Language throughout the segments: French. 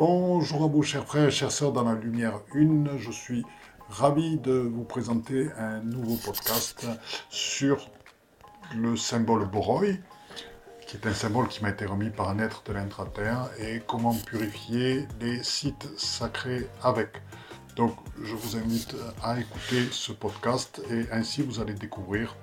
Bonjour à vous, chers frères et chères sœurs dans la lumière une. Je suis ravi de vous présenter un nouveau podcast sur le symbole Boroi, qui est un symbole qui m'a été remis par un être de l'intra-terre, et comment purifier les sites sacrés avec. Donc, je vous invite à écouter ce podcast et ainsi vous allez découvrir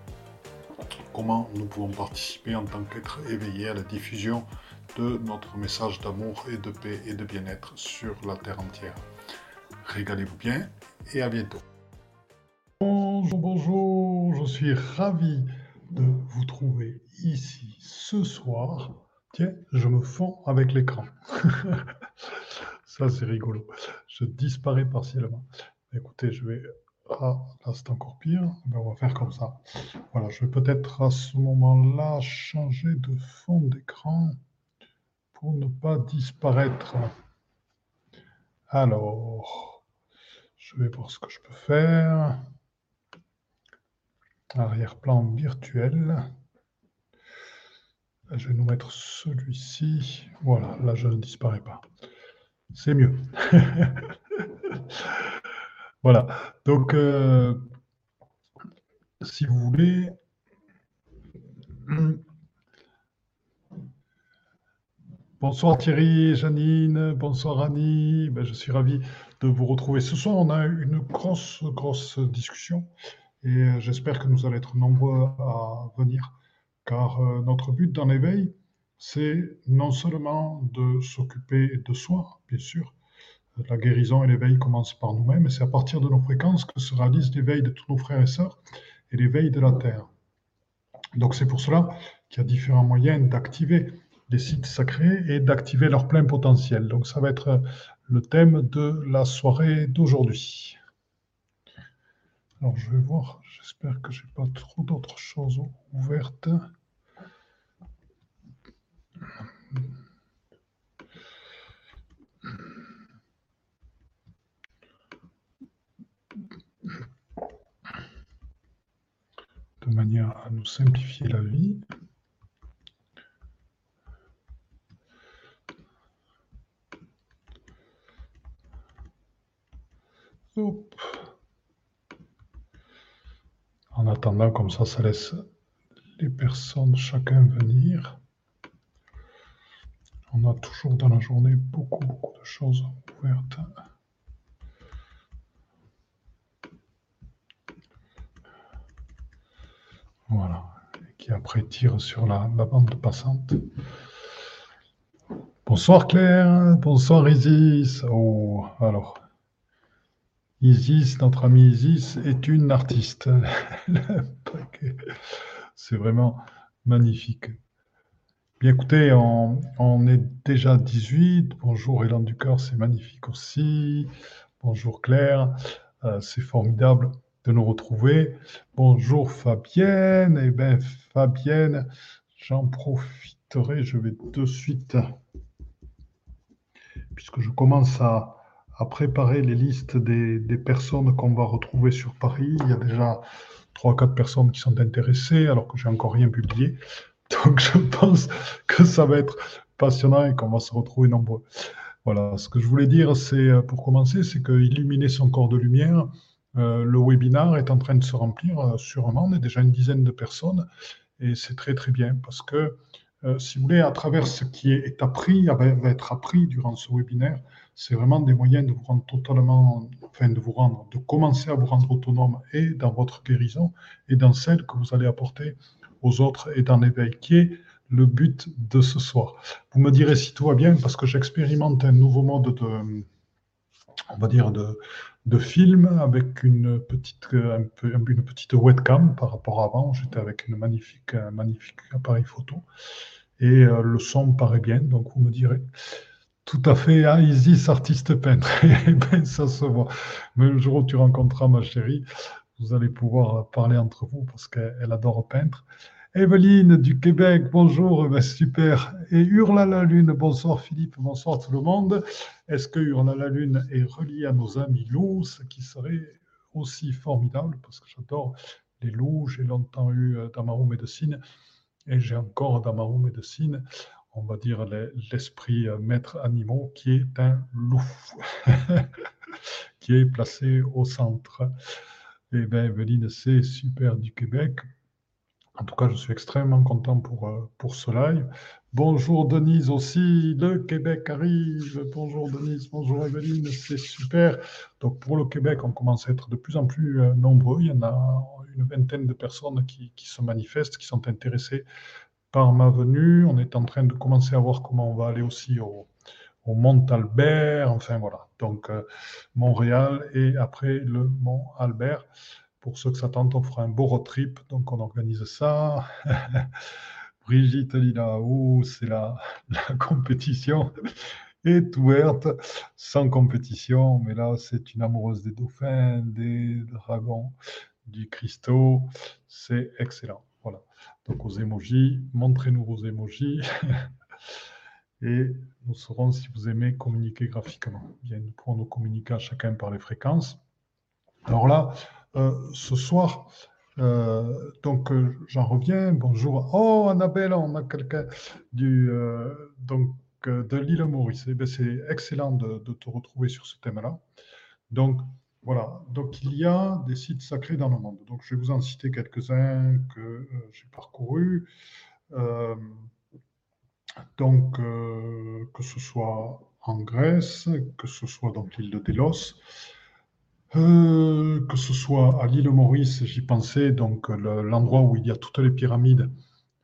comment nous pouvons participer en tant qu'être éveillé à la diffusion de notre message d'amour et de paix et de bien-être sur la terre entière. Régalez-vous bien et à bientôt. Bonjour, bonjour, je suis ravi de vous trouver ici ce soir. Tiens, je me fonds avec l'écran. Ça, c'est rigolo. Je disparais partiellement. Écoutez, je vais ah, là c'est encore pire. Ben, on va faire comme ça. Voilà, je vais peut-être à ce moment-là changer de fond d'écran pour ne pas disparaître. Alors, je vais voir ce que je peux faire. Arrière-plan virtuel. je vais nous mettre celui-ci. Voilà, là je ne disparais pas. C'est mieux. Voilà. Donc, euh, si vous voulez. Bonsoir Thierry, Janine, bonsoir Annie. Ben, je suis ravi de vous retrouver. Ce soir, on a une grosse, grosse discussion et euh, j'espère que nous allons être nombreux à venir car euh, notre but dans l'éveil, c'est non seulement de s'occuper de soi, bien sûr, la guérison et l'éveil commencent par nous-mêmes, et c'est à partir de nos fréquences que se réalise l'éveil de tous nos frères et sœurs et l'éveil de la Terre. Donc c'est pour cela qu'il y a différents moyens d'activer les sites sacrés et d'activer leur plein potentiel. Donc ça va être le thème de la soirée d'aujourd'hui. Alors je vais voir, j'espère que je n'ai pas trop d'autres choses ouvertes. de manière à nous simplifier la vie. En attendant, comme ça, ça laisse les personnes chacun venir. On a toujours dans la journée beaucoup, beaucoup de choses ouvertes. Voilà. qui après tire sur la, bande passante. Bonsoir Claire, bonsoir Isis. Oh, alors, Isis, notre amie Isis, est une artiste. C'est vraiment magnifique. Bien écoutez, on, est déjà 18. Bonjour Hélène Ducœur, c'est magnifique aussi. Bonjour Claire, euh, c'est formidable de nous retrouver. Bonjour Fabienne. Eh bien, Fabienne, j'en profiterai. Je vais de suite, puisque je commence à, préparer les listes des, personnes qu'on va retrouver sur Paris. Il y a déjà trois, quatre personnes qui sont intéressées, alors que j'ai encore rien publié. Donc, je pense que ça va être passionnant et qu'on va se retrouver nombreux. Voilà, ce que je voulais dire, c'est pour commencer, c'est que illuminer son corps de lumière, euh, le webinar est en train de se remplir euh, sûrement. On est déjà une dizaine de personnes et c'est très très bien parce que, euh, si vous voulez, à travers ce qui est appris, va être appris durant ce webinaire, c'est vraiment des moyens de vous rendre totalement, enfin de vous rendre, de commencer à vous rendre autonome et dans votre guérison et dans celle que vous allez apporter aux autres et dans l'éveil, qui est le but de ce soir. Vous me direz si tout va bien parce que j'expérimente un nouveau mode de, on va dire, de, de film avec une petite, un peu, une petite webcam par rapport à avant. J'étais avec une magnifique, un magnifique appareil photo. Et euh, le son paraît bien, donc vous me direz. Tout à fait, ah, Isis, artiste peintre. Eh bien, ça se voit. Mais le jour où tu rencontreras ma chérie, vous allez pouvoir parler entre vous parce qu'elle adore peindre. Evelyne du Québec, bonjour, eh ben, super. Et Hurle à la Lune, bonsoir Philippe, bonsoir tout le monde. Est-ce que Hurle à la Lune est relié à nos amis loups, ce qui serait aussi formidable, parce que j'adore les loups, j'ai longtemps eu euh, dans ma roue médecine, et j'ai encore dans ma roue médecine, on va dire, l'esprit maître animaux, qui est un loup, qui est placé au centre. Et eh bien, Evelyne, c'est super du Québec. En tout cas, je suis extrêmement content pour, euh, pour ce live. Bonjour Denise aussi, le Québec arrive. Bonjour Denise, bonjour Evelyne, c'est super. Donc pour le Québec, on commence à être de plus en plus euh, nombreux. Il y en a une vingtaine de personnes qui, qui se manifestent, qui sont intéressées par ma venue. On est en train de commencer à voir comment on va aller aussi au, au Mont Albert. Enfin voilà, donc euh, Montréal et après le Mont Albert. Pour ceux que ça tente, on fera un beau road trip, donc on organise ça. Brigitte là, oh, c'est la, la compétition est ouverte, sans compétition, mais là, c'est une amoureuse des dauphins, des dragons, du cristaux, c'est excellent. Donc aux émojis, montrez-nous vos émojis et nous saurons si vous aimez communiquer graphiquement. Bien, nous pourrons nous communiquer à chacun par les fréquences. Alors là, euh, ce soir. Euh, donc, euh, j'en reviens. Bonjour. Oh, Annabelle, on a quelqu'un du donc de l'île Maurice. Eh ben, c'est excellent de, te retrouver sur ce thème-là. Donc, voilà. Donc, il y a des sites sacrés dans le monde. Donc, je vais vous en citer quelques-uns que j'ai parcourus. donc, que ce soit en Grèce, que ce soit dans l'île de Délos, euh, que ce soit à l'île Maurice, j'y pensais, donc l'endroit où il y a toutes les pyramides,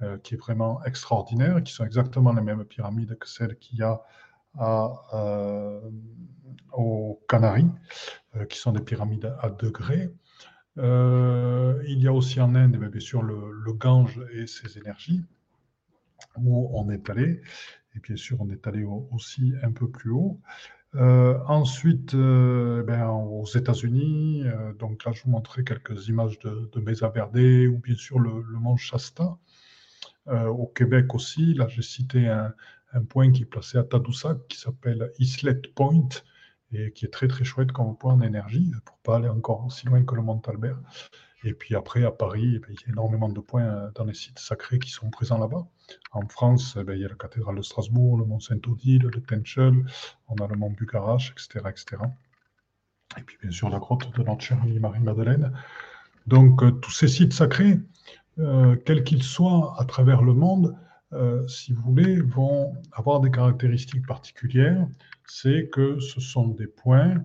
euh, qui est vraiment extraordinaire, qui sont exactement les mêmes pyramides que celles qu'il y a euh, aux Canaries, qui sont des pyramides à degrés. il y a aussi en Inde, bien sûr, le, le, Gange et ses énergies, où on est allé. Et bien sûr, on est allé aussi un peu plus haut. Euh, ensuite, euh, ben, aux États-Unis, euh, donc là, je vous montrais quelques images de, de Mesa Verde ou bien sûr le, mont Shasta. au Québec aussi, là, j'ai cité un, point qui est placé à Tadoussac qui s'appelle Islet Point et qui est très très chouette comme point en énergie pour pas aller encore aussi loin que le mont Albert. Et puis après, à Paris, eh il y a énormément de points euh, dans les sites sacrés qui sont présents là-bas. En France, eh il y a la cathédrale de Strasbourg, le mont Saint-Odile, le Tenchel, on a le mont Bucarache, etc., etc. Et puis bien sûr la grotte de notre chère Marie-Madeleine. Donc euh, tous ces sites sacrés, euh, quels qu'ils soient à travers le monde, si vous voulez, vont avoir des caractéristiques particulières. C'est que ce sont des points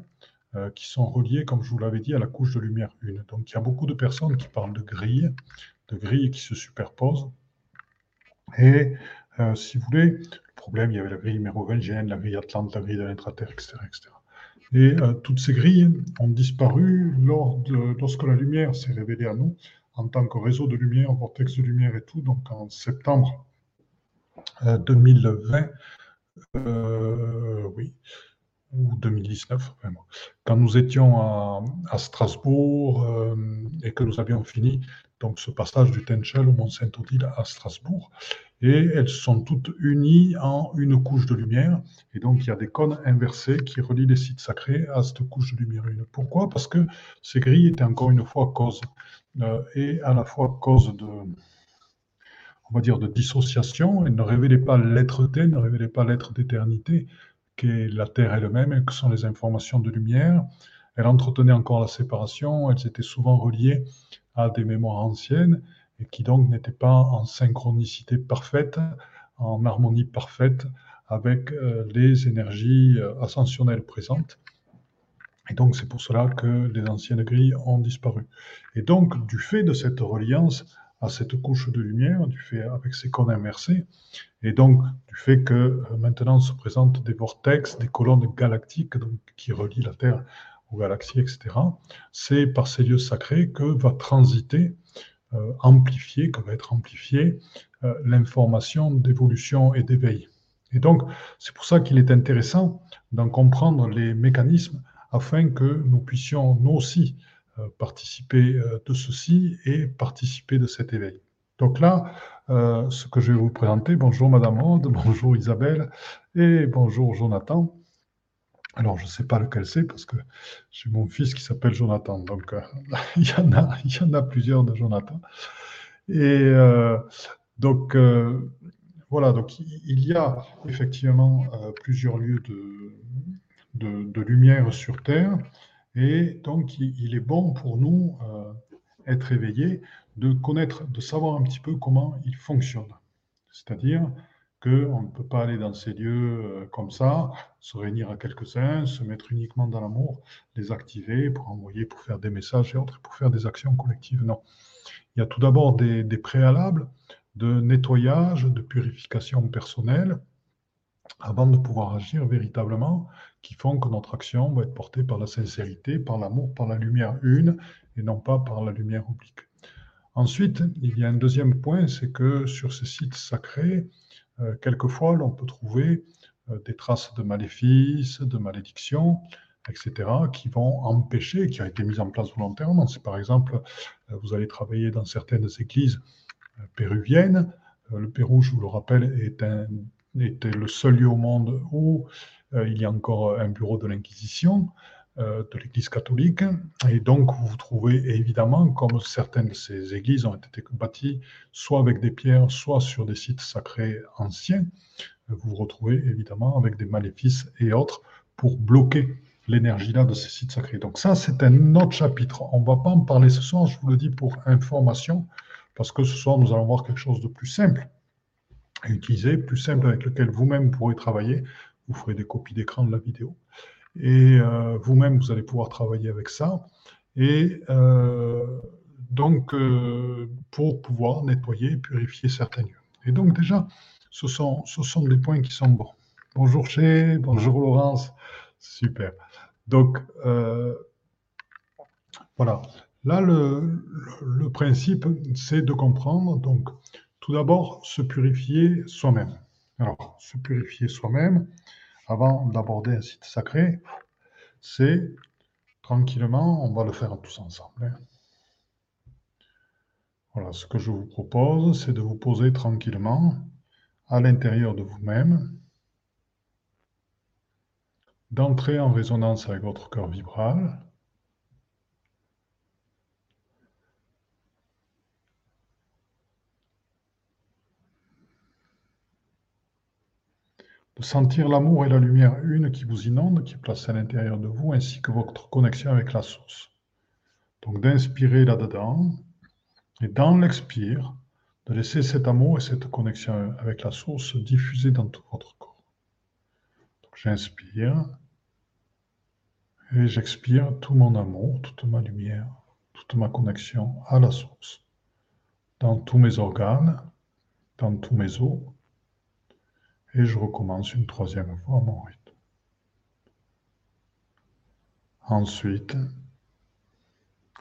euh, qui sont reliés, comme je vous l'avais dit, à la couche de lumière 1. Donc il y a beaucoup de personnes qui parlent de grilles, de grilles qui se superposent. Et euh, si vous voulez, le problème, il y avait la grille mérovingienne, la grille atlante, la grille de l'intraterre, etc., etc. Et euh, toutes ces grilles ont disparu lors de, lorsque la lumière s'est révélée à nous en tant que réseau de lumière, vortex de lumière et tout. Donc en septembre 2020, oui, ou 2019, vraiment, quand nous étions à, Strasbourg euh, et que nous avions fini donc ce passage du Tenchel au Mont Saint-Odile à Strasbourg, et elles sont toutes unies en une couche de lumière, et donc il y a des cônes inversés qui relient les sites sacrés à cette couche de lumière. Pourquoi? Parce que ces grilles étaient encore une fois cause, euh, et à la fois cause de, on va dire, de dissociation, elles ne révélaient pas l'être-té, ne révélaient pas l'être d'éternité, qu'est la Terre elle-même et que sont les informations de lumière. Elle entretenait encore la séparation, elles étaient souvent reliées à des mémoires anciennes et qui donc n'étaient pas en synchronicité parfaite, en harmonie parfaite avec euh, les énergies euh, ascensionnelles présentes. Et donc c'est pour cela que les anciennes grilles ont disparu. Et donc du fait de cette reliance à cette couche de lumière, du fait avec ces cônes inversés, et donc du fait que euh, maintenant se présentent des vortex, des colonnes galactiques donc, qui relient la Terre aux galaxies, etc. C'est par ces lieux sacrés que va transiter, euh, amplifier, que va être amplifiée euh, l'information d'évolution et d'éveil. Et donc c'est pour ça qu'il est intéressant d'en comprendre les mécanismes afin que nous puissions nous aussi participer euh, de ceci et participer de cet éveil. Donc là, euh, ce que je vais vous présenter, bonjour Madame Aude, bonjour Isabelle et bonjour Jonathan. Alors, je ne sais pas lequel c'est parce que j'ai mon fils qui s'appelle Jonathan. Donc, il, y en a, plusieurs de Jonathan. Et donc, voilà, donc il y a effectivement euh, plusieurs lieux de, lumière sur Terre, et donc il, est bon pour nous, euh, être éveillés, de connaître, de savoir un petit peu comment ils fonctionnent. C'est-à-dire qu'on ne peut pas aller dans ces lieux euh, comme ça, se réunir à quelques-uns, se mettre uniquement dans l'amour, les activer pour envoyer, pour faire des messages et autres, pour faire des actions collectives. Non. Il y a tout d'abord des préalables de nettoyage, de purification personnelle, avant de pouvoir agir véritablement, qui font que notre action va être portée par la sincérité, par l'amour, par la lumière une, et non pas par la lumière oblique. Ensuite, il y a un deuxième point, c'est que sur ces sites sacrés, euh, quelquefois, l'on peut trouver euh, des traces de maléfices, de malédictions, etc., qui vont empêcher, qui ont été mises en place volontairement. C'est par exemple, euh, vous allez travailler dans certaines églises péruvienne. Euh, le Pérou, je vous le rappelle, était le seul lieu au monde où il y a encore un bureau de l'Inquisition euh, de l'Église catholique. Et donc, vous trouvez évidemment, comme certaines de ces églises ont été bâties soit avec des pierres, soit sur des sites sacrés anciens, vous vous retrouvez évidemment avec des maléfices et autres pour bloquer l'énergie là de ces sites sacrés. Donc ça, c'est un autre chapitre. On ne va pas en parler ce soir, je vous le dis pour information parce que ce soir, nous allons voir quelque chose de plus simple à utiliser, plus simple avec lequel vous-même pourrez travailler. Vous ferez des copies d'écran de la vidéo. Et euh, vous-même, vous allez pouvoir travailler avec ça. Et euh, donc, euh, pour pouvoir nettoyer et purifier certains lieux. Et donc, déjà, ce sont, ce sont des points qui sont bons. Bonjour Chez, bonjour Laurence. Super. Donc, voilà. Là, le, principe, c'est de comprendre, donc, tout d'abord, se purifier soi-même. Alors, se purifier soi-même, avant d'aborder un site sacré, c'est tranquillement, on va le faire tous ensemble. Hein. Voilà, ce que je vous propose, c'est de vous poser tranquillement à l'intérieur de vous-même, d'entrer en résonance avec votre cœur vibral, de sentir l'amour et la lumière une qui vous inonde, qui est placée à l'intérieur de vous, ainsi que votre connexion avec la source. Donc d'inspirer là-dedans, et dans l'expire, de laisser cet amour et cette connexion avec la source se diffuser dans tout votre corps. J'inspire, et j'expire tout mon amour, toute ma lumière, toute ma connexion à la source, dans tous mes organes, dans tous mes os, et je recommence une troisième fois mon rythme. Ensuite,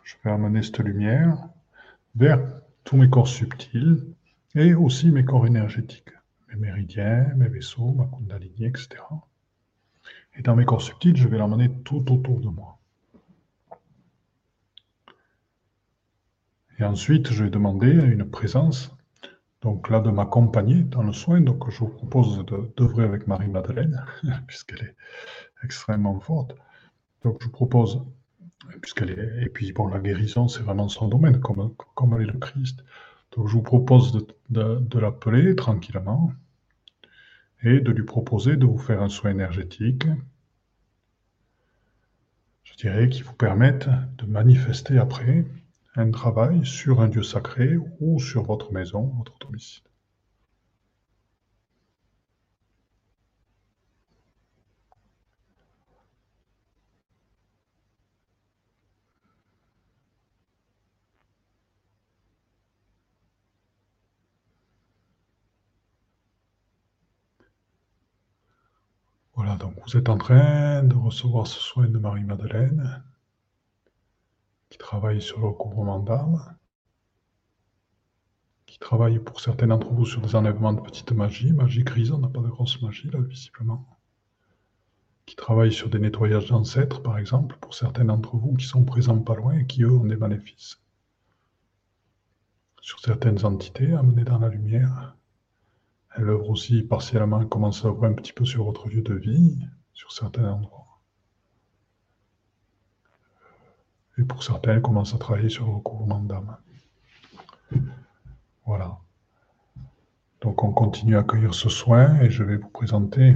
je vais amener cette lumière vers tous mes corps subtils et aussi mes corps énergétiques, mes méridiens, mes vaisseaux, ma kundalini, etc. Et dans mes corps subtils, je vais l'amener tout autour de moi. Et ensuite, je vais demander une présence donc là de m'accompagner dans le soin. Donc je vous propose d'œuvrer avec Marie-Madeleine, puisqu'elle est extrêmement forte. Donc je vous propose, puisqu'elle est, et puis bon, la guérison, c'est vraiment son domaine, comme, comme elle est le Christ. Donc je vous propose de, de l'appeler tranquillement et de lui proposer de vous faire un soin énergétique, je dirais, qui vous permette de manifester après un travail sur un Dieu sacré ou sur votre maison, votre domicile. Voilà, donc vous êtes en train de recevoir ce soin de Marie-Madeleine qui travaille sur le recouvrement d'âme, qui travaille pour certains d'entre vous sur des enlèvements de petites magies, magie grise, on n'a pas de grosse magie là, visiblement, qui travaille sur des nettoyages d'ancêtres, par exemple, pour certains d'entre vous qui sont présents pas loin et qui, eux, ont des bénéfices. Sur certaines entités amenées dans la lumière, elle œuvre aussi partiellement, elle commence à œuvrer un petit peu sur votre lieu de vie, sur certains endroits. Et pour certains, elles commencent à travailler sur le recouvrement d'âme. Voilà. Donc on continue à accueillir ce soin et je vais vous présenter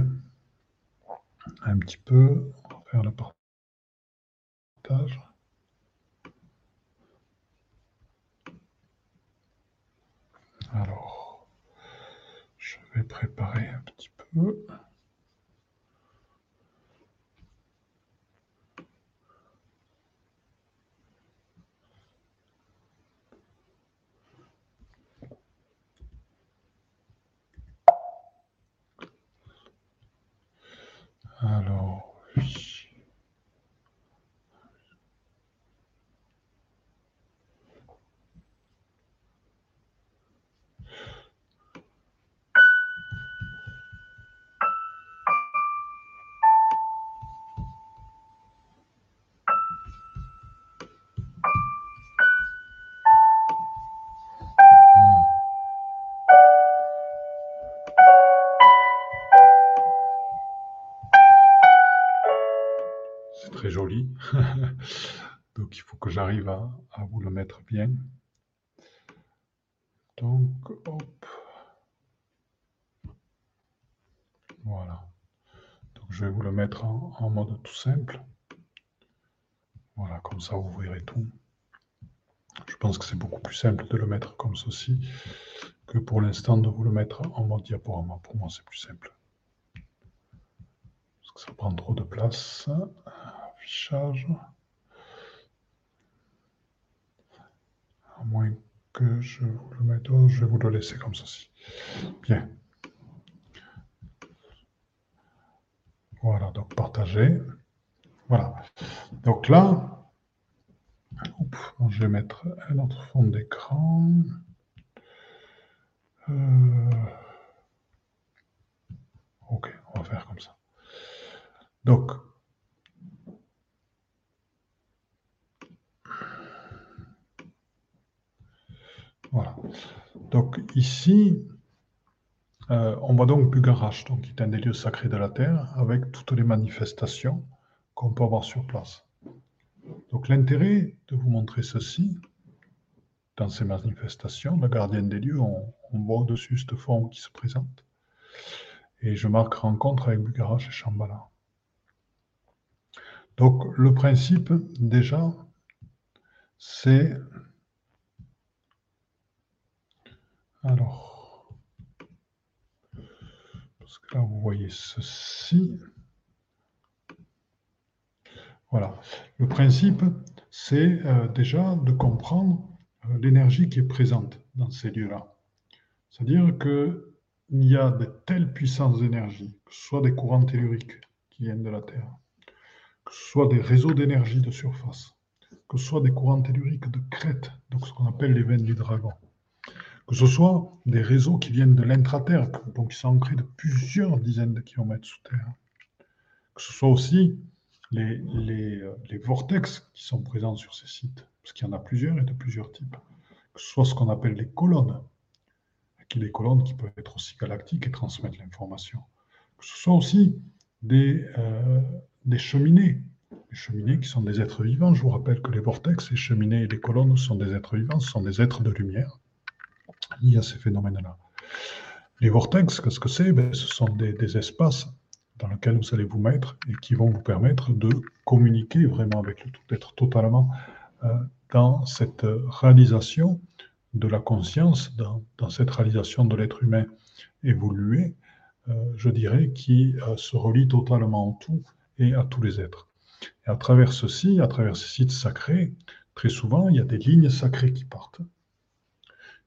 un petit peu, on va faire le partage. Alors, je vais préparer un petit peu. Alors, Donc il faut que j'arrive à, vous le mettre bien. Donc, hop. Voilà. Donc je vais vous le mettre en, en mode tout simple. Voilà, comme ça vous verrez tout. Je pense que c'est beaucoup plus simple de le mettre comme ceci que pour l'instant de vous le mettre en mode diaporama. Pour moi, c'est plus simple. Parce que ça prend trop de place. Affichage. À moins que je vous le mette, je vais vous le laisser comme ceci. Bien. Voilà, donc partager. Voilà. Donc là, je vais mettre un autre fond d'écran. Euh, ok, on va faire comme ça. Donc, voilà. Donc ici, euh, on voit donc Bugarache, donc, qui est un des lieux sacrés de la Terre, avec toutes les manifestations qu'on peut avoir sur place. Donc l'intérêt de vous montrer ceci, dans ces manifestations, le gardien des lieux, on, voit au-dessus cette forme qui se présente. Et je marque rencontre avec Bugarache et Shambhala. Donc le principe, déjà, c'est... Alors, parce que là, vous voyez ceci. Voilà. Le principe, c'est euh, déjà de comprendre euh, l'énergie qui est présente dans ces lieux-là. C'est-à-dire qu'il y a de telles puissances d'énergie, que ce soit des courants telluriques qui viennent de la Terre, que ce soit des réseaux d'énergie de surface, que ce soit des courants telluriques de crête, donc ce qu'on appelle les veines du dragon, que ce soit des réseaux qui viennent de l'intraterre, donc qui sont ancrés de plusieurs dizaines de kilomètres sous terre, que ce soit aussi euh, les vortex qui sont présents sur ces sites, parce qu'il y en a plusieurs et de plusieurs types, que ce soit ce qu'on appelle les colonnes, qui les colonnes qui peuvent être aussi galactiques et transmettre l'information, que ce soit aussi des, euh, des cheminées, cheminées qui sont des êtres vivants. Je vous rappelle que les vortex, les cheminées et les colonnes sont des êtres vivants, ce sont des êtres de lumière liés à ces phénomènes-là. Les vortex, qu'est-ce que c'est? Ben, Ce sont des, espaces dans lesquels vous allez vous mettre et qui vont vous permettre de communiquer vraiment avec le tout, d'être totalement euh, dans cette réalisation de la conscience, dans, dans cette réalisation de l'être humain évolué, euh, je dirais, qui euh, se relie totalement en tout et à tous les êtres. Et à travers ceci, à travers ces sites sacrés, très souvent, il y a des lignes sacrées qui partent.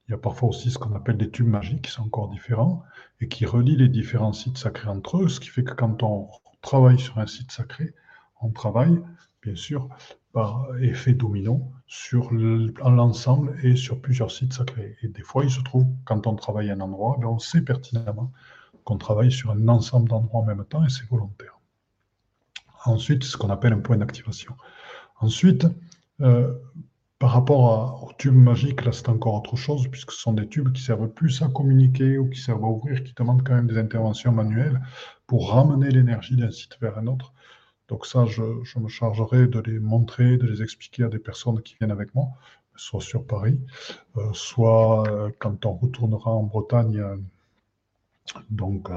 Il y a parfois aussi ce qu'on appelle des tubes magiques qui sont encore différents et qui relient les différents sites sacrés entre eux, ce qui fait que quand on travaille sur un site sacré, on travaille, bien sûr, par effet domino sur l'ensemble et sur plusieurs sites sacrés. Et des fois, il se trouve, quand on travaille à un endroit, ben, on sait pertinemment qu'on travaille sur un ensemble d'endroits en même temps et c'est volontaire. Ensuite, ce qu'on appelle un point d'activation. Ensuite, euh, par rapport aux tubes magiques, là c'est encore autre chose, puisque ce sont des tubes qui servent plus à communiquer ou qui servent à ouvrir, qui demandent quand même des interventions manuelles pour ramener l'énergie d'un site vers un autre. Donc ça, je, me chargerai de les montrer, de les expliquer à des personnes qui viennent avec moi, soit sur Paris, euh, soit euh, quand on retournera en Bretagne donc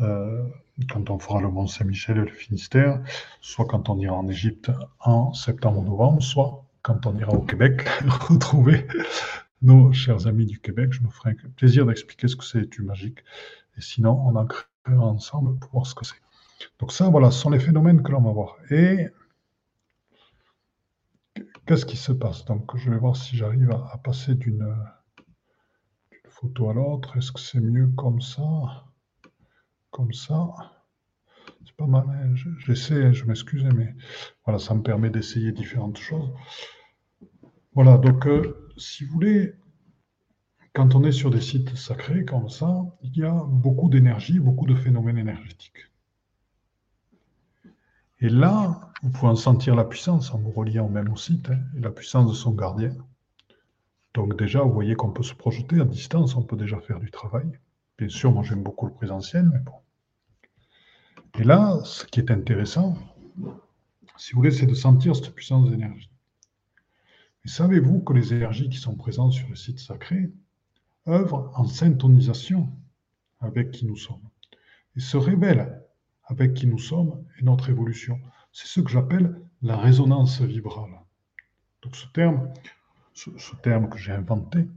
euh, quand on fera le Mont Saint-Michel et le Finistère, soit quand on ira en Égypte en septembre novembre, soit quand on ira au Québec retrouver nos chers amis du Québec. Je me ferai un plaisir d'expliquer ce que c'est du magique. Et sinon, on en créera ensemble pour voir ce que c'est. Donc ça, voilà, ce sont les phénomènes que l'on va voir. Et qu'est-ce qui se passe? Donc, je vais voir si j'arrive à, passer d'une photo à l'autre. Est-ce que c'est mieux comme ça? Comme ça? C'est pas mal. Hein. J'essaie, je m'excuse, mais voilà, ça me permet d'essayer différentes choses. Voilà, donc euh, si vous voulez, quand on est sur des sites sacrés comme ça, il y a beaucoup d'énergie, beaucoup de phénomènes énergétiques. Et là, vous pouvez en sentir la puissance en vous reliant même au site, hein, et la puissance de son gardien. Donc déjà, vous voyez qu'on peut se projeter à distance, on peut déjà faire du travail. Bien sûr, moi j'aime beaucoup le présentiel, mais bon. Et là, ce qui est intéressant, si vous voulez, c'est de sentir cette puissance d'énergie. Et savez-vous que les énergies qui sont présentes sur le site sacré œuvrent en syntonisation avec qui nous sommes et se révèlent avec qui nous sommes et notre évolution. C'est ce que j'appelle la résonance vibrale. Donc ce terme, ce, terme que j'ai inventé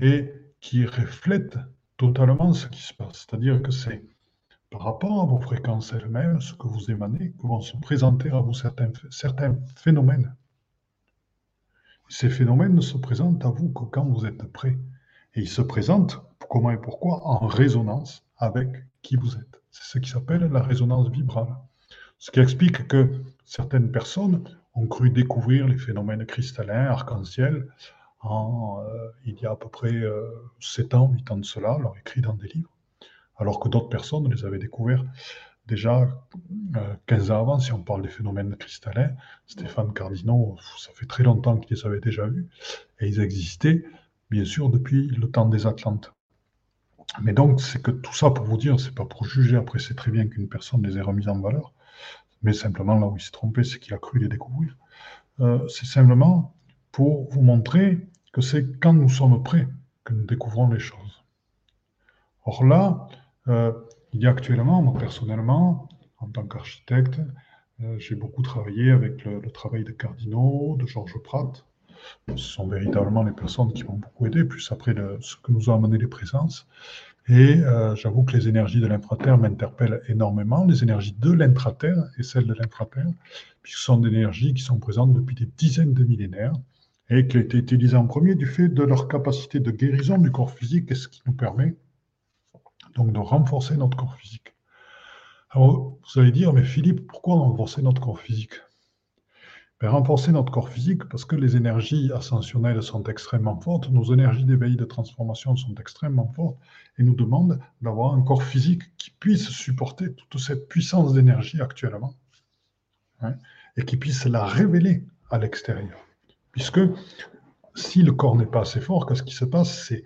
et qui reflète totalement ce qui se passe. C'est-à-dire que c'est par rapport à vos fréquences elles-mêmes, ce que vous émanez, que vont se présenter à vous certains phénomènes. Ces phénomènes ne se présentent à vous que quand vous êtes prêt. Et ils se présentent, comment et pourquoi, en résonance avec qui vous êtes. C'est ce qui s'appelle la résonance vibrale. Ce qui explique que certaines personnes ont cru découvrir les phénomènes cristallins, arc-en-ciel, en, euh, il y a à peu près 7 euh, ans, 8 ans de cela, l'ont écrit dans des livres, alors que d'autres personnes les avaient découverts déjà 15 euh, ans avant, si on parle des phénomènes cristallins. Stéphane Cardinaux, ça fait très longtemps qu'il les avait déjà vus, et ils existaient, bien sûr, depuis le temps des Atlantes. Mais donc, c'est que tout ça pour vous dire, c'est pas pour juger, après c'est très bien qu'une personne les ait remises en valeur, mais simplement là où il s'est trompé, c'est qu'il a cru les découvrir. Euh, c'est simplement pour vous montrer que c'est quand nous sommes prêts que nous découvrons les choses. Or là, euh, il y a actuellement, moi personnellement, en tant qu'architecte, euh, j'ai beaucoup travaillé avec le, travail de Cardinaux, de Georges Pratt, ce sont véritablement les personnes qui m'ont beaucoup aidé, plus après ce que nous ont amené les présences. Et euh, j'avoue que les énergies de l'intraterre m'interpellent énormément, les énergies de l'intraterre et celles de l'intraterre, puisque ce sont des énergies qui sont présentes depuis des dizaines de millénaires et qui ont été utilisées en premier du fait de leur capacité de guérison du corps physique, et ce qui nous permet donc de renforcer notre corps physique. Alors, vous allez dire, mais Philippe, pourquoi renforcer notre corps physique? Renforcer notre corps physique parce que les énergies ascensionnelles sont extrêmement fortes, nos énergies d'éveil de transformation sont extrêmement fortes et nous demandent d'avoir un corps physique qui puisse supporter toute cette puissance d'énergie actuellement hein, et qui puisse la révéler à l'extérieur. Puisque si le corps n'est pas assez fort, qu'est-ce qui se passe? C'est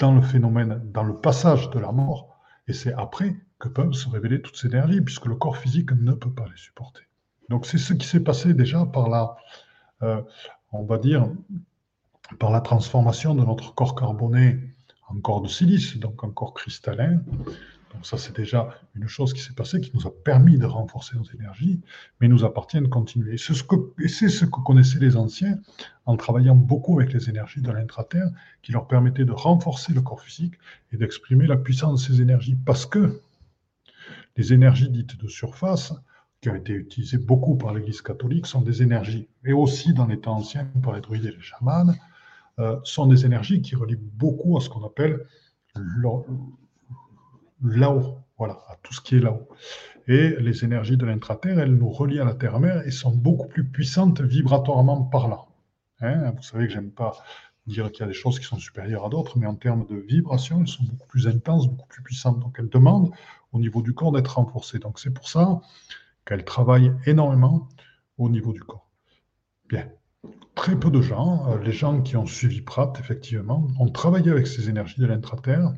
dans le phénomène, dans le passage de la mort, et c'est après que peuvent se révéler toutes ces énergies, puisque le corps physique ne peut pas les supporter. Donc c'est ce qui s'est passé déjà par la, euh, on va dire, par la transformation de notre corps carboné en corps de silice, donc en corps cristallin. Donc ça, c'est déjà une chose qui s'est passée, qui nous a permis de renforcer nos énergies, mais il nous appartient de continuer. C'est ce, que, c'est ce que connaissaient les anciens en travaillant beaucoup avec les énergies de l'intraterre, qui leur permettaient de renforcer le corps physique et d'exprimer la puissance de ces énergies. Parce que les énergies dites de surface, qui ont été utilisées beaucoup par l'Église catholique sont des énergies, et aussi dans les temps anciens par les druides et les chamans, euh, sont des énergies qui relient beaucoup à ce qu'on appelle là-haut, voilà, à tout ce qui est là-haut. Et les énergies de l'intraterre, elles nous relient à la terre-mère et sont beaucoup plus puissantes vibratoirement parlant. Hein Vous savez que j'aime pas dire qu'il y a des choses qui sont supérieures à d'autres, mais en termes de vibration, elles sont beaucoup plus intenses, beaucoup plus puissantes. Donc elles demandent au niveau du corps d'être renforcées. Donc c'est pour ça qu'elle travaille énormément au niveau du corps. Bien. Très peu de gens, euh, les gens qui ont suivi Pratt, effectivement, ont travaillé avec ces énergies de l'intraterre,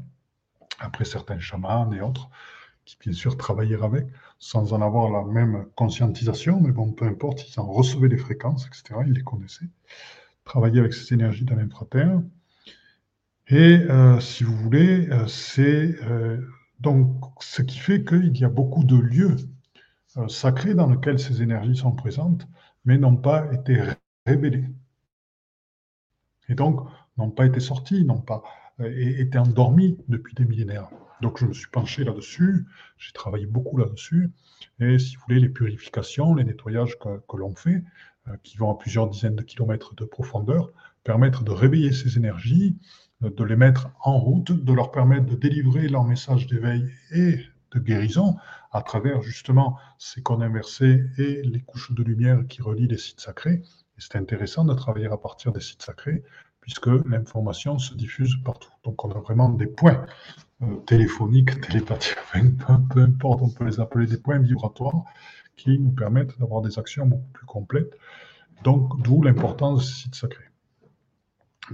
après certains chamans et autres, qui bien sûr travaillèrent avec, sans en avoir la même conscientisation, mais bon, peu importe, ils en recevaient les fréquences, etc., ils les connaissaient, travailler avec ces énergies de l'intraterre. Et euh, si vous voulez, euh, c'est donc ce qui fait qu'il y a beaucoup de lieux sacrés dans lesquels ces énergies sont présentes, mais n'ont pas été révélées. Et donc, n'ont pas été sortis, n'ont pas été endormis depuis des millénaires. Donc je me suis penché là-dessus, j'ai travaillé beaucoup là-dessus, et si vous voulez, les purifications, les nettoyages que, l'on fait, euh, qui vont à plusieurs dizaines de kilomètres de profondeur, permettent de réveiller ces énergies, euh, de les mettre en route, de leur permettre de délivrer leur message d'éveil et de guérison à travers justement ces cônes inversés et les couches de lumière qui relient les sites sacrés. Et c'est intéressant de travailler à partir des sites sacrés puisque l'information se diffuse partout. Donc on a vraiment des points euh, téléphoniques, télépathiques, peu, importe, on peut les appeler des points vibratoires qui nous permettent d'avoir des actions beaucoup plus complètes. Donc d'où l'importance des sites sacrés.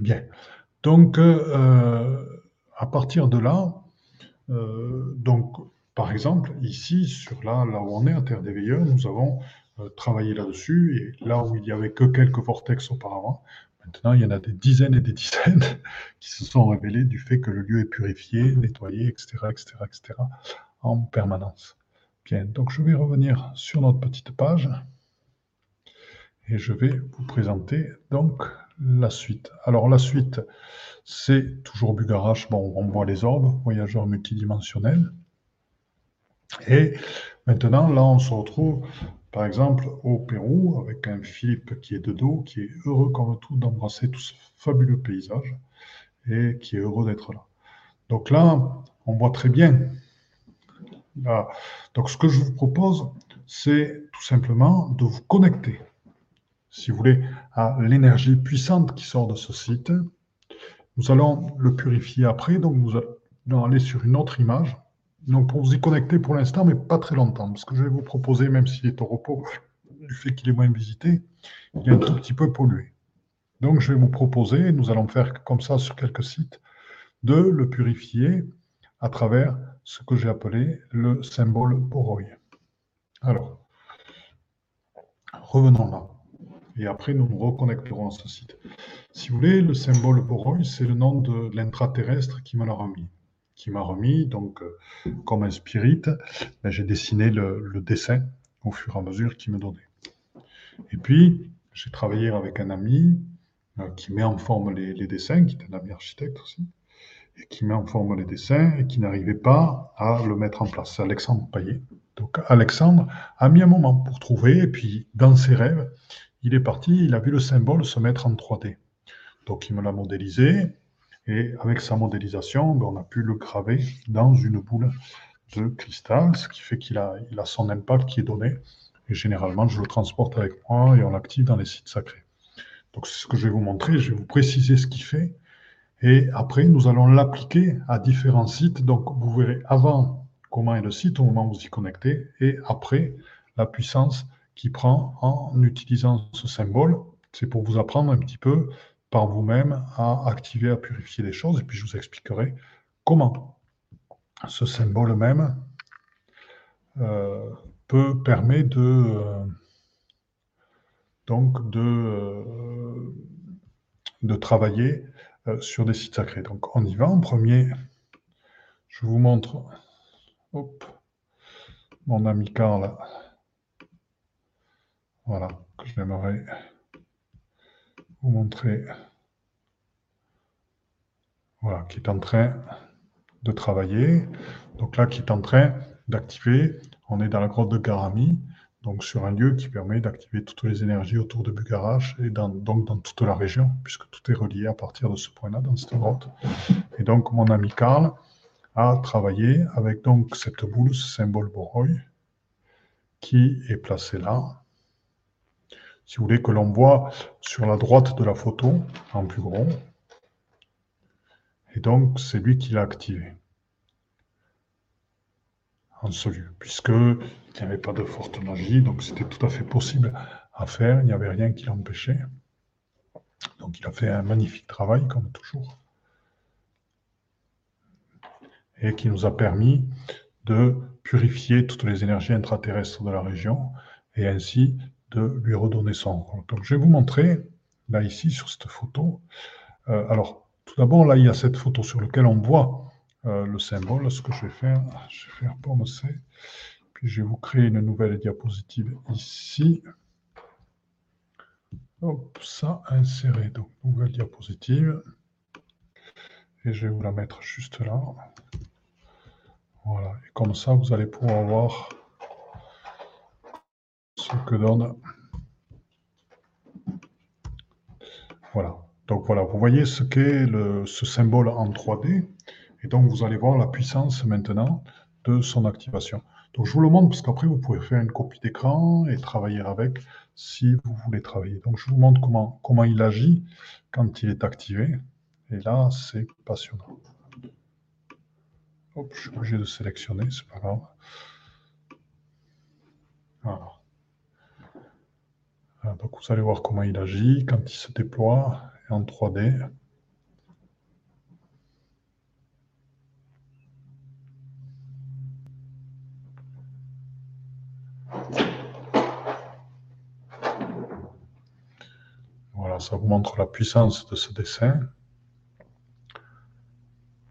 Bien. Donc euh, à partir de là, euh, donc par exemple ici sur là, là où on est, à Terre des Veilleurs, nous avons travaillé là-dessus et là où il n'y avait que quelques vortex auparavant, Maintenant, il y en a des dizaines et des dizaines qui se sont révélés du fait que le lieu est purifié, nettoyé, etc., etc., etc., en permanence. Bien, donc je vais revenir sur notre petite page et je vais vous présenter donc la suite. Alors la suite, c'est toujours Bugarache, bon, on voit les orbes, voyageurs multidimensionnels. Et maintenant, là, on se retrouve par exemple, au Pérou, avec un Philippe qui est de dos, qui est heureux comme tout d'embrasser tout ce fabuleux paysage et qui est heureux d'être là. Donc là, on voit très bien. Donc ce que je vous propose, c'est tout simplement de vous connecter, si vous voulez, à l'énergie puissante qui sort de ce site. Nous allons le purifier après, donc nous allons aller sur une autre image donc pour vous y connecter pour l'instant, mais pas très longtemps, parce que je vais vous proposer, même s'il est au repos, du fait qu'il est moins visité, il est un tout petit peu pollué. Donc je vais vous proposer, nous allons faire comme ça sur quelques sites, de le purifier à travers ce que j'ai appelé le symbole Boroi. Alors, revenons là. Et après, nous nous reconnecterons à ce site. Si vous voulez, le symbole Boroi, c'est le nom de l'intraterrestre qui me l'a remis qui m'a remis. Donc, euh, comme un spirit, j'ai dessiné le, dessin au fur et à mesure qu'il me donnait. Et puis, j'ai travaillé avec un ami euh, qui met en forme les, dessins, qui est un ami architecte aussi, et qui met en forme les dessins et qui n'arrivait pas à le mettre en place. C'est Alexandre Payet. Donc, Alexandre a mis un moment pour trouver, et puis, dans ses rêves, il est parti, il a vu le symbole se mettre en 3D. Donc, il me l'a modélisé, et avec sa modélisation, ben, on a pu le graver dans une boule de cristal, ce qui fait qu'il a, il a son impact qui est donné. Et généralement, je le transporte avec moi et on l'active dans les sites sacrés. Donc, c'est ce que je vais vous montrer. Je vais vous préciser ce qu'il fait. Et après, nous allons l'appliquer à différents sites. Donc, vous verrez avant comment est le site au moment où vous y connectez et après la puissance qu'il prend en utilisant ce symbole. C'est pour vous apprendre un petit peu par vous-même à activer, à purifier les choses. Et puis je vous expliquerai comment ce symbole même euh, peut permettre de euh, donc de, euh, travailler sur des sites sacrés. Donc on y va. En premier, je vous montre mon ami Karl. Voilà, que j'aimerais vous montrer, voilà, qui est en train de travailler. Donc là, qui est en train d'activer, on est dans la grotte de Garami, donc sur un lieu qui permet d'activer toutes les énergies autour de Bugarache et donc dans toute la région, puisque tout est relié à partir de ce point-là, dans cette grotte. Et donc, mon ami Karl a travaillé avec donc cette boule, ce symbole Boroi, qui est placé là, si vous voulez, que l'on voit sur la droite de la photo, en plus gros. Et donc, c'est lui qui l'a activé. En ce lieu, puisqu'il n'y avait pas de forte magie, donc c'était tout à fait possible à faire, il n'y avait rien qui l'empêchait. Donc il a fait un magnifique travail, comme toujours, et qui nous a permis de purifier toutes les énergies intraterrestres de la région, et ainsi de lui redonner son rôle. Donc je vais vous montrer, là ici, sur cette photo. Euh, alors, tout d'abord, là, il y a cette photo sur laquelle on voit euh, le symbole. Ce que je vais faire, je vais faire pomme C. Puis je vais vous créer une nouvelle diapositive ici. Hop, ça, insérer. Donc, nouvelle diapositive. Et je vais vous la mettre juste là. Voilà. Et comme ça, vous allez pouvoir voir que donne. Voilà. Donc voilà, vous voyez ce qu'est ce symbole en 3D. Et donc vous allez voir la puissance maintenant de son activation. Donc je vous le montre parce qu'après vous pouvez faire une copie d'écran et travailler avec si vous voulez travailler. Donc je vous montre comment, comment il agit quand il est activé. Et là, c'est passionnant. Hop, je suis obligé de sélectionner, c'est pas grave. Donc vous allez voir comment il agit quand il se déploie en 3D. Voilà, ça vous montre la puissance de ce dessin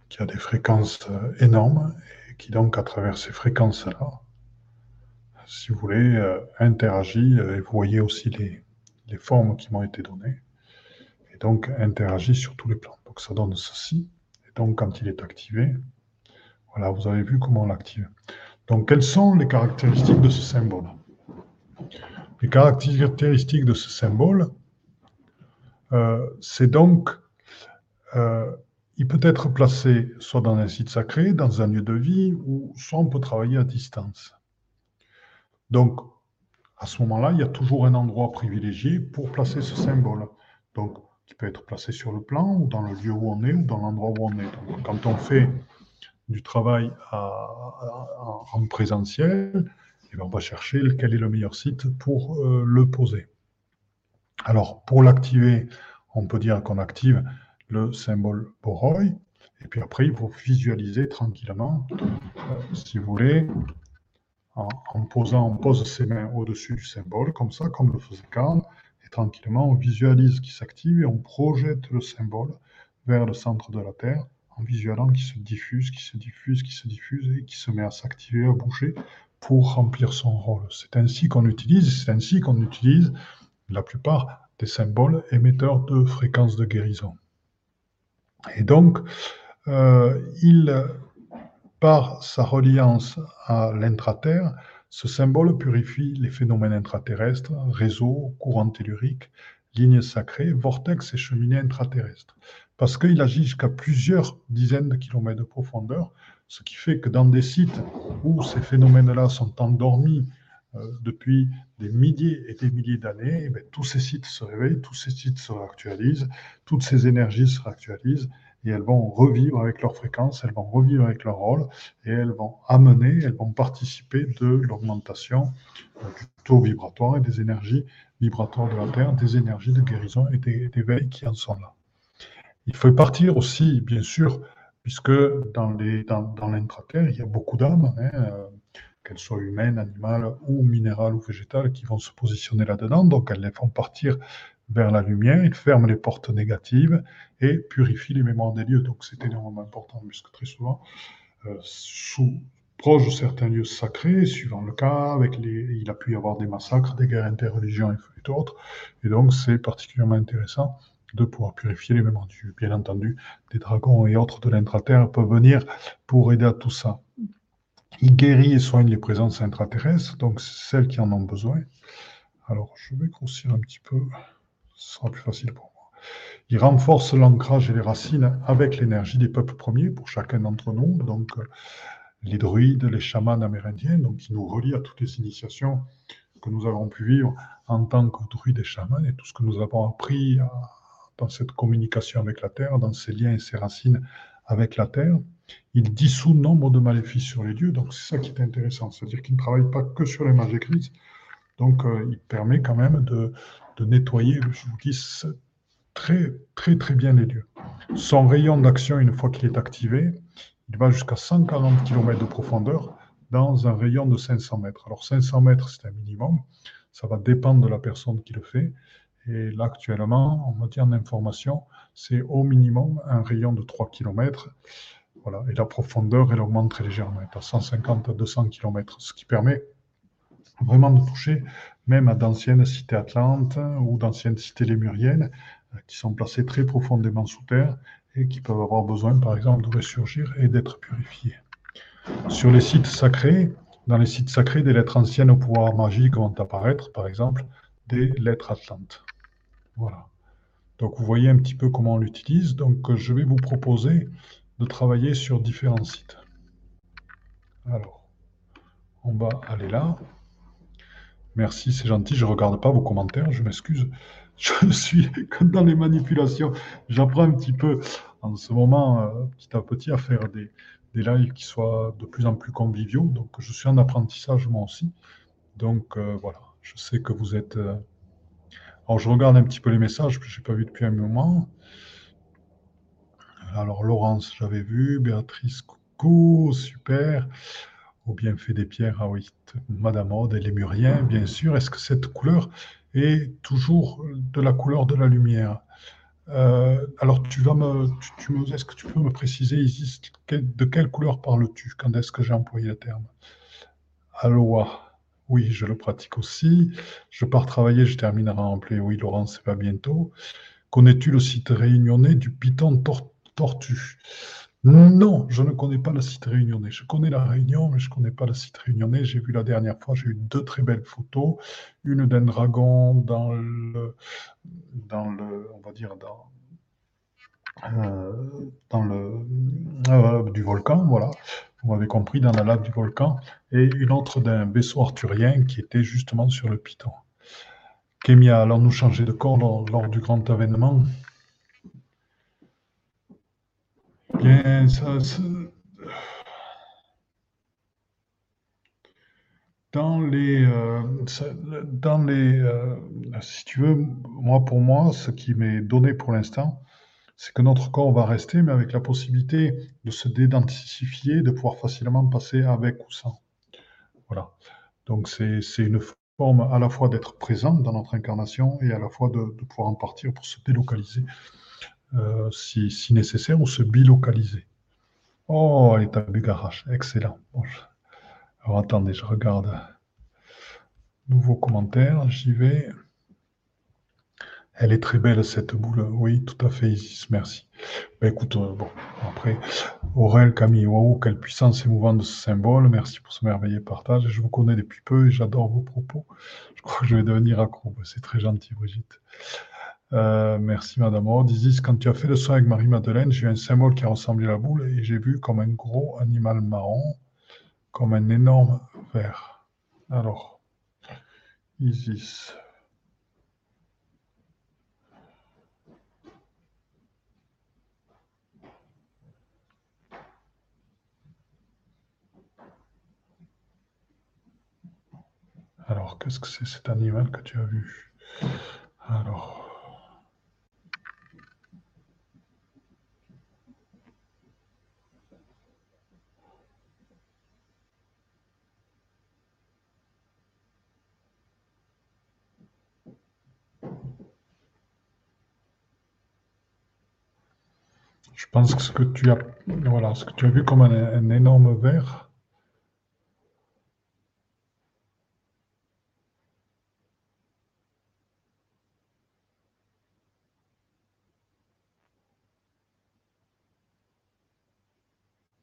qui a des fréquences euh, énormes et qui donc à travers ces fréquences-là, si vous voulez, euh, interagit euh, et vous voyez aussi les, les formes qui m'ont été données et donc interagit sur tous les plans. Donc ça donne ceci. Et donc quand il est activé, voilà, vous avez vu comment on l'active. Donc quelles sont les caractéristiques de ce symbole? Les caractéristiques de ce symbole, euh, c'est donc, euh, il peut être placé soit dans un site sacré, dans un lieu de vie, ou soit on peut travailler à distance. Donc, à ce moment-là, il y a toujours un endroit privilégié pour placer ce symbole. Donc, qui peut être placé sur le plan, ou dans le lieu où on est, ou dans l'endroit où on est. Quand on fait du travail en présentiel, eh ben, on va chercher quel est le meilleur site pour euh, le poser. Alors, pour l'activer, on peut dire qu'on active le symbole Boroi, et puis après, il faut visualiser tranquillement, euh, si vous voulez, en, posant, on pose ses mains au-dessus du symbole, comme ça, comme le faisait Karl, et tranquillement, on visualise qu'il s'active et on projette le symbole vers le centre de la Terre en visualisant qu'il se diffuse, qui se diffuse, qui se diffuse et qui se met à s'activer, à bouger pour remplir son rôle. C'est ainsi qu'on utilise, c'est ainsi qu'on utilise la plupart des symboles émetteurs de fréquences de guérison. Et donc, euh, il, par sa reliance à l'intraterre, ce symbole purifie les phénomènes intraterrestres, réseaux, courants telluriques, lignes sacrées, vortex et cheminées intraterrestres. Parce qu'il agit jusqu'à plusieurs dizaines de kilomètres de profondeur, ce qui fait que dans des sites où ces phénomènes-là sont endormis euh, depuis des milliers et des milliers d'années, eh tous ces sites se réveillent, tous ces sites se réactualisent, toutes ces énergies se réactualisent et elles vont revivre avec leur fréquence, elles vont revivre avec leur rôle, et elles vont amener, elles vont participer de l'augmentation euh, du taux vibratoire et des énergies vibratoires de la Terre, des énergies de guérison et d'éveil qui en sont là. Il faut partir aussi, bien sûr, puisque dans l'intraterre, dans, il y a beaucoup d'âmes, hein, euh, qu'elles soient humaines, animales ou minérales ou végétales, qui vont se positionner là-dedans. Donc elles les font partir vers la lumière, il ferme les portes négatives et purifie les mémoires des lieux. Donc c'est énormément important, puisque très souvent, euh, sous, proche de certains lieux sacrés, suivant le cas, avec les, il a pu y avoir des massacres, des guerres interreligions et d'autres. Et donc c'est particulièrement intéressant de pouvoir purifier les mémoires Bien entendu, des dragons et autres de l'intraterre peuvent venir pour aider à tout ça. Il guérit et soigne les présences intraterrestres, donc celles qui en ont besoin. Alors, je vais grossir un petit peu ce sera plus facile pour moi. Il renforce l'ancrage et les racines avec l'énergie des peuples premiers pour chacun d'entre nous, donc euh, les druides, les chamans amérindiens, donc qui nous relient à toutes les initiations que nous avons pu vivre en tant que druides et chamans et tout ce que nous avons appris dans cette communication avec la Terre, dans ces liens et ces racines avec la Terre. Il dissout nombre de maléfices sur les dieux, donc c'est ça qui est intéressant, c'est-à-dire qu'il ne travaille pas que sur les magies grises, donc euh, il permet quand même de, de nettoyer, je vous dis, très, très, très bien les lieux. Son rayon d'action, une fois qu'il est activé, il va jusqu'à 140 km de profondeur dans un rayon de 500 mètres. Alors 500 mètres, c'est un minimum. Ça va dépendre de la personne qui le fait. Et là, actuellement, en matière d'information, c'est au minimum un rayon de 3 km. Voilà. Et la profondeur, elle augmente très légèrement, à 150 à 200 km, ce qui permet vraiment de toucher même à d'anciennes cités atlantes ou d'anciennes cités lémuriennes euh, qui sont placées très profondément sous terre et qui peuvent avoir besoin, par exemple, de ressurgir et d'être purifiées. Sur les sites sacrés, dans les sites sacrés, des lettres anciennes au pouvoir magique vont apparaître, par exemple, des lettres atlantes. Voilà. Donc vous voyez un petit peu comment on l'utilise. Donc je vais vous proposer de travailler sur différents sites. Alors, on va aller là. Merci, c'est gentil. Je ne regarde pas vos commentaires, je m'excuse. Je suis comme dans les manipulations. J'apprends un petit peu en ce moment, euh, petit à petit, à faire des, des, lives qui soient de plus en plus conviviaux. Donc, je suis en apprentissage moi aussi. Donc, euh, voilà, je sais que vous êtes. Euh, alors, je regarde un petit peu les messages que je n'ai pas vu depuis un moment. Alors, Laurence, j'avais vu. Béatrice, coucou, super. Au bienfait des pierres, ah oui, Madame Aude et les Muriens, bien sûr. Est-ce que cette couleur est toujours de la couleur de la lumière? Euh, alors, tu vas me, tu, est-ce que tu peux me préciser, Isis, de quelle couleur parles-tu? Quand est-ce que j'ai employé le terme? Aloha. Oui, je le pratique aussi. Je pars travailler, je termine à remplir. Oui, Laurence, c'est pas bientôt. Connais-tu le site réunionnais du Python Tortue? Non, je ne connais pas le site réunionnais. Je connais la Réunion, mais je ne connais pas le site réunionnais. J'ai vu la dernière fois, j'ai eu deux très belles photos. Une d'un dragon dans le, dans le, on va dire, dans, euh, dans le, euh, du volcan, voilà. Vous m'avez compris, dans la lave du volcan. Et une autre d'un vaisseau arthurien qui était justement sur le Python. Kémia, allons-nous changer de corps lors du grand événement Bien, dans les, euh, dans les, euh, si tu veux, moi pour moi, ce qui m'est donné pour l'instant, c'est que notre corps va rester, mais avec la possibilité de se dédentifier, de pouvoir facilement passer avec ou sans. Voilà. Donc c'est une forme à la fois d'être présent dans notre incarnation et à la fois de pouvoir en partir pour se délocaliser. Euh, si, nécessaire, ou se bilocaliser. Oh, elle est à Bugarache, excellent. Alors attendez, je regarde. Nouveau commentaire, j'y vais. Elle est très belle cette boule. Oui, tout à fait, Isis, merci. Ben, écoute, euh, bon, après, Aurel, Camille, waouh, quelle puissance émouvante de ce symbole. Merci pour ce merveilleux partage. Je vous connais depuis peu et j'adore vos propos. Je crois que je vais devenir accro. C'est très gentil, Brigitte. Euh, merci Madame. Isis, quand tu as fait le soin avec Marie-Madeleine, j'ai eu un symbole qui a ressemblé à la boule et j'ai vu comme un gros animal marron, comme un énorme ver. Alors, Isis. Alors, qu'est-ce que c'est cet animal que tu as vu? Alors. Je pense que ce que tu as, voilà, ce que tu as vu comme un, énorme verre,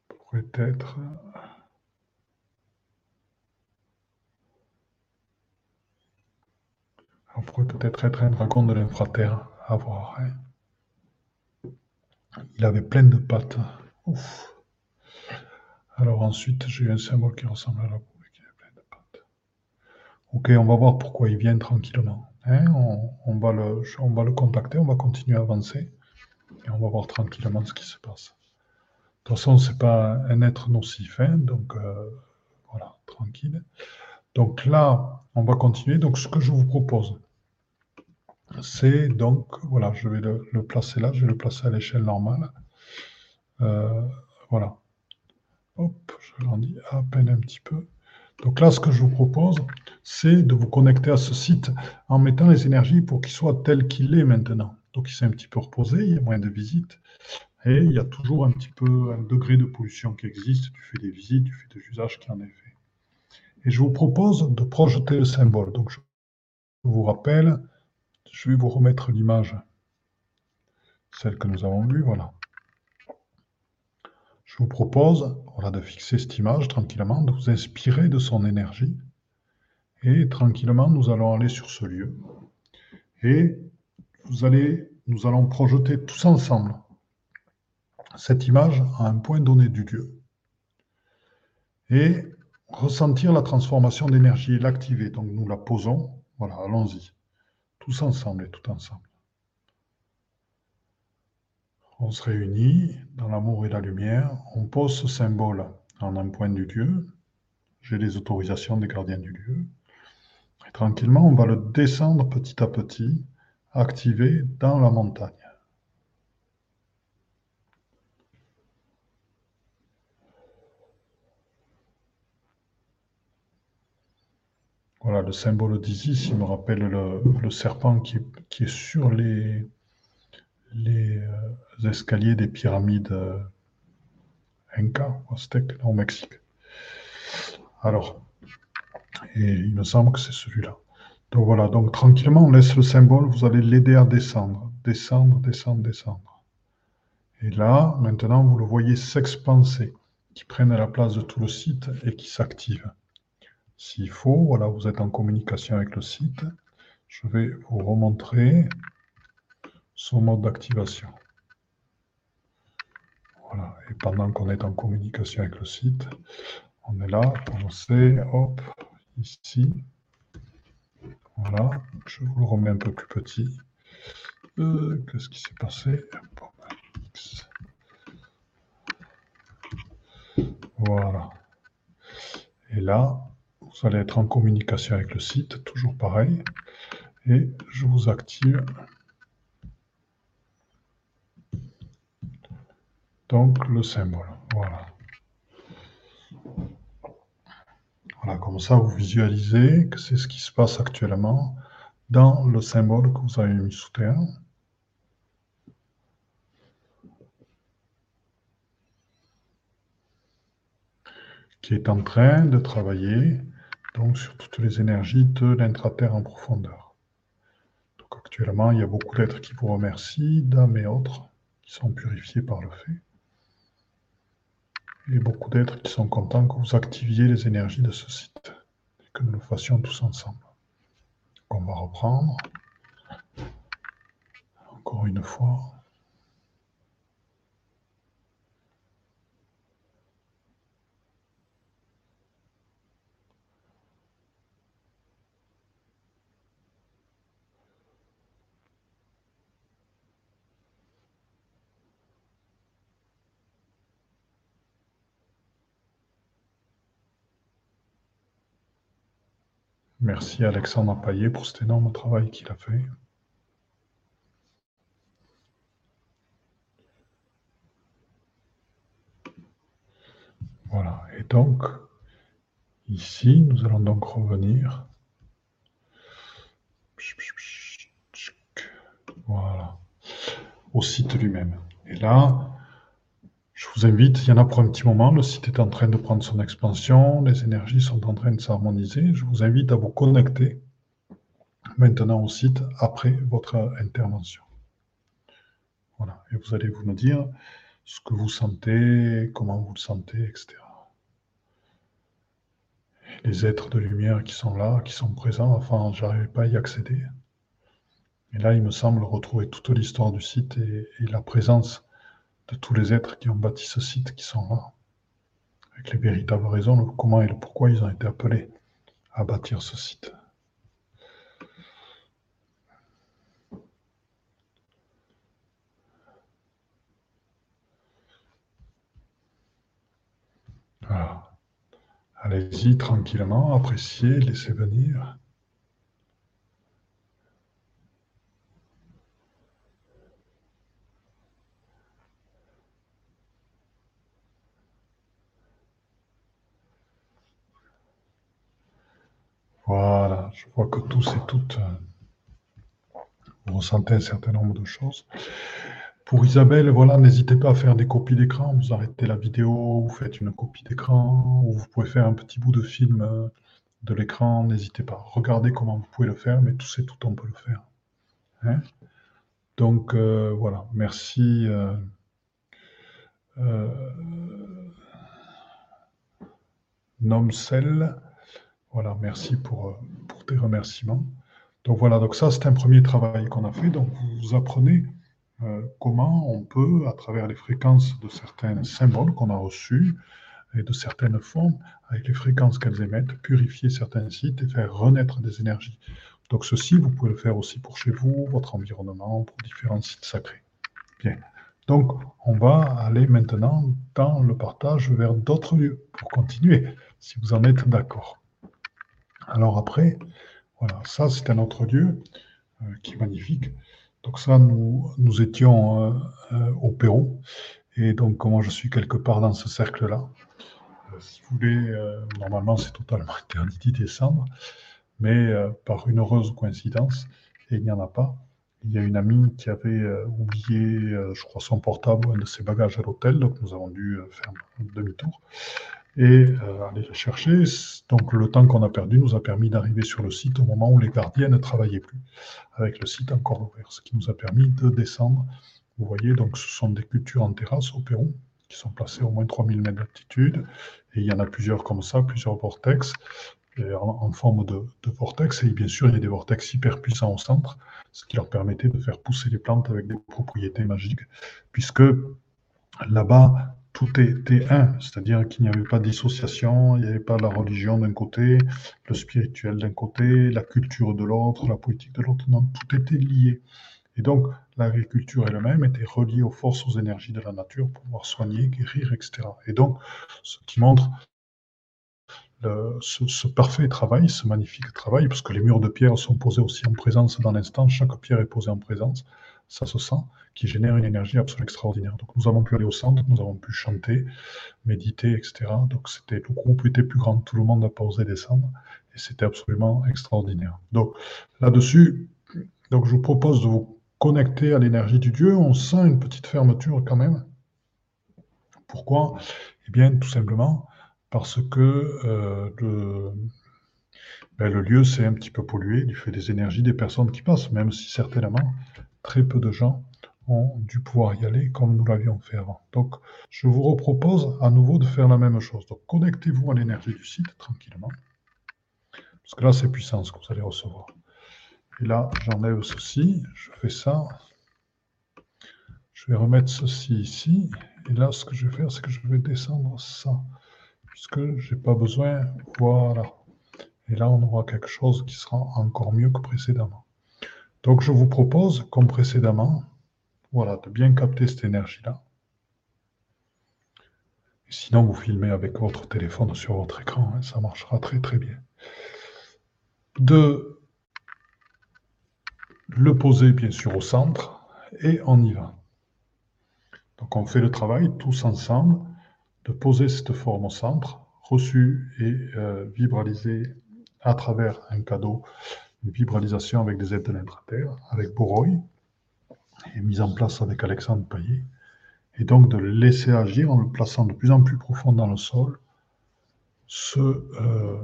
pourrait être on pourrait peut-être être un dragon de l'infraterre à voir. Hein. Il avait plein de pattes. Alors ensuite, j'ai un symbole qui ressemble à la boule qui plein de pattes. Ok, on va voir pourquoi il vient tranquillement. Hein, on, va le, on va le contacter, on va continuer à avancer et on va voir tranquillement ce qui se passe. De toute façon, ce n'est pas un être nocif, hein, donc euh, voilà, tranquille. Donc là, on va continuer. Donc ce que je vous propose, c'est donc, voilà, je vais le, placer là, je vais le placer à l'échelle normale. Euh, voilà. Hop, je grandis à peine un petit peu. Donc là, ce que je vous propose, c'est de vous connecter à ce site en mettant les énergies pour qu'il soit tel qu'il est maintenant. Donc il s'est un petit peu reposé, il y a moins de visites, et il y a toujours un petit peu un degré de pollution qui existe du fait des visites, du fait des usages qui en est fait. Et je vous propose de projeter le symbole. Donc je vous rappelle, je vais vous remettre l'image, celle que nous avons vue, voilà. Je vous propose voilà, de fixer cette image tranquillement, de vous inspirer de son énergie. Et tranquillement, nous allons aller sur ce lieu. Et nous allons projeter tous ensemble cette image à un point donné du lieu. Et ressentir la transformation d'énergie l'activer. Donc nous la posons. Voilà, allons-y. Tous ensemble et tout ensemble. On se réunit dans l'amour et la lumière. On pose ce symbole en un point du lieu. J'ai les autorisations des gardiens du lieu. Et tranquillement, on va le descendre petit à petit, activer dans la montagne. Voilà, le symbole d'Isis, il me rappelle le, serpent qui, est sur les, euh, escaliers des pyramides euh, Inca, Aztèques, au Mexique. Alors, il me semble que c'est celui-là. Donc voilà, donc tranquillement, on laisse le symbole, vous allez l'aider à descendre, descendre, descendre, descendre. Et là, maintenant, vous le voyez s'expanser, qui prenne la place de tout le site et qui s'active. S'il faut, voilà, vous êtes en communication avec le site. Je vais vous remontrer son mode d'activation. Voilà, et pendant qu'on est en communication avec le site, on est là, on sait, hop, ici. Voilà, je vous le remets un peu plus petit. Euh, qu'est-ce qui s'est passé? Voilà. Et là, vous allez être en communication avec le site, toujours pareil. Et je vous active. Donc le symbole. Voilà. Voilà, comme ça vous visualisez que c'est ce qui se passe actuellement dans le symbole que vous avez mis sous terre. qui est en train de travailler donc sur toutes les énergies de l'intraterre en profondeur. Donc actuellement, il y a beaucoup d'êtres qui vous remercient, d'âmes et autres, qui sont purifiés par le fait. Et beaucoup d'êtres qui sont contents que vous activiez les énergies de ce site et que nous le fassions tous ensemble. on va reprendre. Encore une fois. Merci Alexandre Paillet pour cet énorme travail qu'il a fait. Voilà, et donc, ici, nous allons donc revenir. Au site lui-même. Et là, je vous invite, il y en a pour un petit moment, le site est en train de prendre son expansion, les énergies sont en train de s'harmoniser. Je vous invite à vous connecter maintenant au site après votre intervention. Voilà, et vous allez vous nous dire ce que vous sentez, comment vous le sentez, etc. les êtres de lumière qui sont là, qui sont présents, enfin, j'arrivais pas à y accéder. Et là, il me semble retrouver toute l'histoire du site et la présence de tous les êtres qui ont bâti ce site, qui sont là, avec les véritables raisons, le comment et le pourquoi ils ont été appelés à bâtir ce site. Voilà. Allez-y tranquillement, appréciez, laissez venir. Voilà, je vois que tous et toutes, euh, vous ressentez un certain nombre de choses. Pour Isabelle, voilà, n'hésitez pas à faire des copies d'écran. Vous arrêtez la vidéo, vous faites une copie d'écran, ou vous pouvez faire un petit bout de film euh, de l'écran. N'hésitez pas. Regardez comment vous pouvez le faire, mais tous et toutes, on peut le faire. Hein? Donc, euh, voilà. Merci. Nomcel. Voilà, merci pour, pour tes remerciements. Donc voilà, donc ça c'est un premier travail qu'on a fait. Donc vous apprenez euh, comment on peut, à travers les fréquences de certains symboles qu'on a reçus et de certaines formes, avec les fréquences qu'elles émettent, purifier certains sites et faire renaître des énergies. Donc ceci, vous pouvez le faire aussi pour chez vous, votre environnement, pour différents sites sacrés. Bien. Donc, on va aller maintenant dans le partage vers d'autres lieux pour continuer, si vous en êtes d'accord. Alors après, voilà, ça c'est un autre lieu euh, qui est magnifique. Donc ça, nous, étions euh, euh, au Pérou. Et donc, moi, je suis quelque part dans ce cercle-là. Si vous voulez, normalement, c'est totalement interdit descendre. Mais par une heureuse coïncidence, il n'y en a pas, il y a une amie qui avait oublié, je crois, son portable un de ses bagages à l'hôtel. Donc, nous avons dû faire un demi-tour et euh, aller les chercher. Donc le temps qu'on a perdu nous a permis d'arriver sur le site au moment où les gardiens ne travaillaient plus, avec le site encore ouvert, ce qui nous a permis de descendre. Vous voyez, donc ce sont des cultures en terrasse au Pérou, qui sont placées au moins 3000 mètres d'altitude, et il y en a plusieurs comme ça, plusieurs vortex, en, forme de, de, vortex, et bien sûr il y a des vortex hyper puissants au centre, ce qui leur permettait de faire pousser les plantes avec des propriétés magiques, puisque là-bas, tout était un, c'est-à-dire qu'il n'y avait pas de dissociation, il n'y avait pas la religion d'un côté, le spirituel d'un côté, la culture de l'autre, la politique de l'autre, non, tout était lié. Et donc, l'agriculture elle-même était reliée aux forces, aux énergies de la nature pour pouvoir soigner, guérir, etc. Et donc, ce qui montre ce, parfait travail, ce magnifique travail, parce que les murs de pierre sont posés aussi en présence dans l'instant, chaque pierre est posée en présence, ça se sent, qui génère une énergie absolument extraordinaire. Donc nous avons pu aller au centre, nous avons pu chanter, méditer, etc. Donc c'était le groupe était plus grand, tout le monde n'a pas osé descendre, et c'était absolument extraordinaire. Donc là-dessus, donc je vous propose de vous connecter à l'énergie du Dieu. On sent une petite fermeture quand même. Pourquoi? Eh bien, tout simplement parce que euh, le, ben, le lieu s'est un petit peu pollué du fait des énergies des personnes qui passent, même si certainement très peu de gens ont dû pouvoir y aller comme nous l'avions fait avant. Donc, je vous repropose à nouveau de faire la même chose. Donc, connectez-vous à l'énergie du site tranquillement. Parce que là, c'est puissance que vous allez recevoir. Et là, j'enlève ceci, je fais ça. Je vais remettre ceci ici. Et là, ce que je vais faire, c'est que je vais descendre ça. Puisque je n'ai pas besoin. Voilà. Et là, on aura quelque chose qui sera encore mieux que précédemment. Donc je vous propose, comme précédemment, voilà, de bien capter cette énergie-là. Sinon, vous filmez avec votre téléphone sur votre écran, hein, ça marchera très très bien. De le poser bien sûr au centre et on y va. Donc on fait le travail tous ensemble de poser cette forme au centre, reçue et euh, vibralisée à travers un cadeau vibralisation avec des aides de l'intraterre, avec Boroy, et mise en place avec Alexandre Payet, et donc de laisser agir en le plaçant de plus en plus profond dans le sol, euh,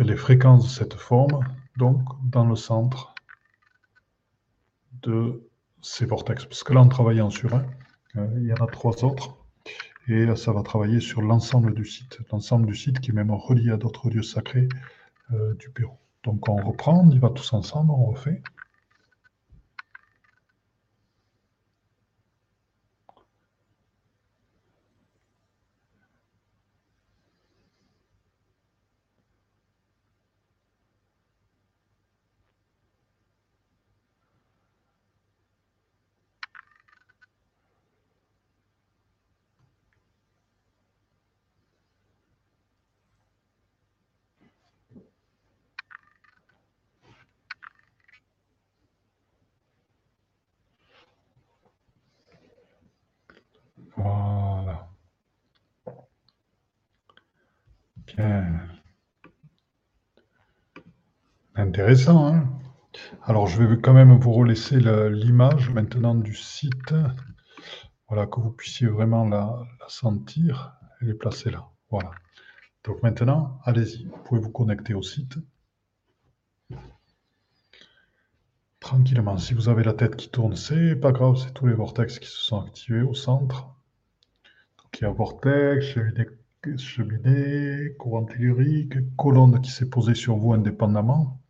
les fréquences de cette forme, donc dans le centre de ces vortex. Parce que là, on travaille sur un, euh, il y en a trois autres, et ça va travailler sur l'ensemble du site, l'ensemble du site qui est même relié à d'autres lieux sacrés euh, du Pérou. Donc on reprend, on y va tous ensemble, on refait. Hein Alors, je vais quand même vous relaisser l'image maintenant du site. Voilà, que vous puissiez vraiment la, la sentir. Elle est placée là. Voilà. Donc maintenant, allez-y. Vous pouvez vous connecter au site. Tranquillement. Si vous avez la tête qui tourne, c'est pas grave. C'est tous les vortex qui se sont activés au centre. Donc il y a vortex, cheminée cheminée, courant tellurique, colonne qui s'est posée sur vous indépendamment.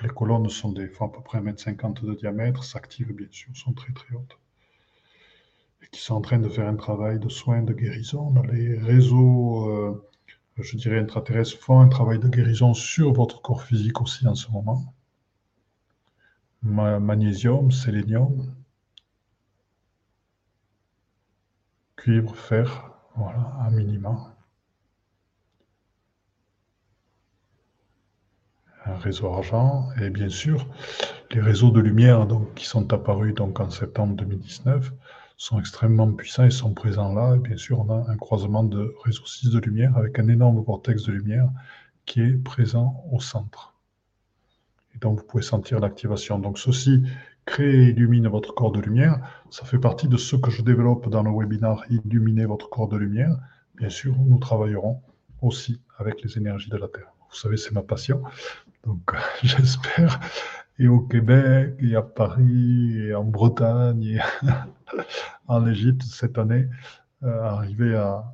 Les colonnes sont des fois à peu près 1m50 de diamètre, s'activent bien sûr, sont très très hautes. Et qui sont en train de faire un travail de soins, de guérison. Les réseaux, euh, je dirais, intraterrestres font un travail de guérison sur votre corps physique aussi en ce moment. magnésium, sélénium, cuivre, fer, voilà, à minima. un réseau argent, et bien sûr, les réseaux de lumière donc, qui sont apparus donc, en septembre 2019 sont extrêmement puissants et sont présents là. Et bien sûr, on a un croisement de réseau 6 de lumière avec un énorme vortex de lumière qui est présent au centre. Et donc, vous pouvez sentir l'activation. Donc, ceci crée et illumine votre corps de lumière. Ça fait partie de ce que je développe dans le webinaire Illuminer votre corps de lumière. Bien sûr, nous travaillerons aussi avec les énergies de la Terre. Vous savez, c'est ma passion. Donc, j'espère, et au Québec, et à Paris, et en Bretagne, et en Égypte cette année, euh, arriver à,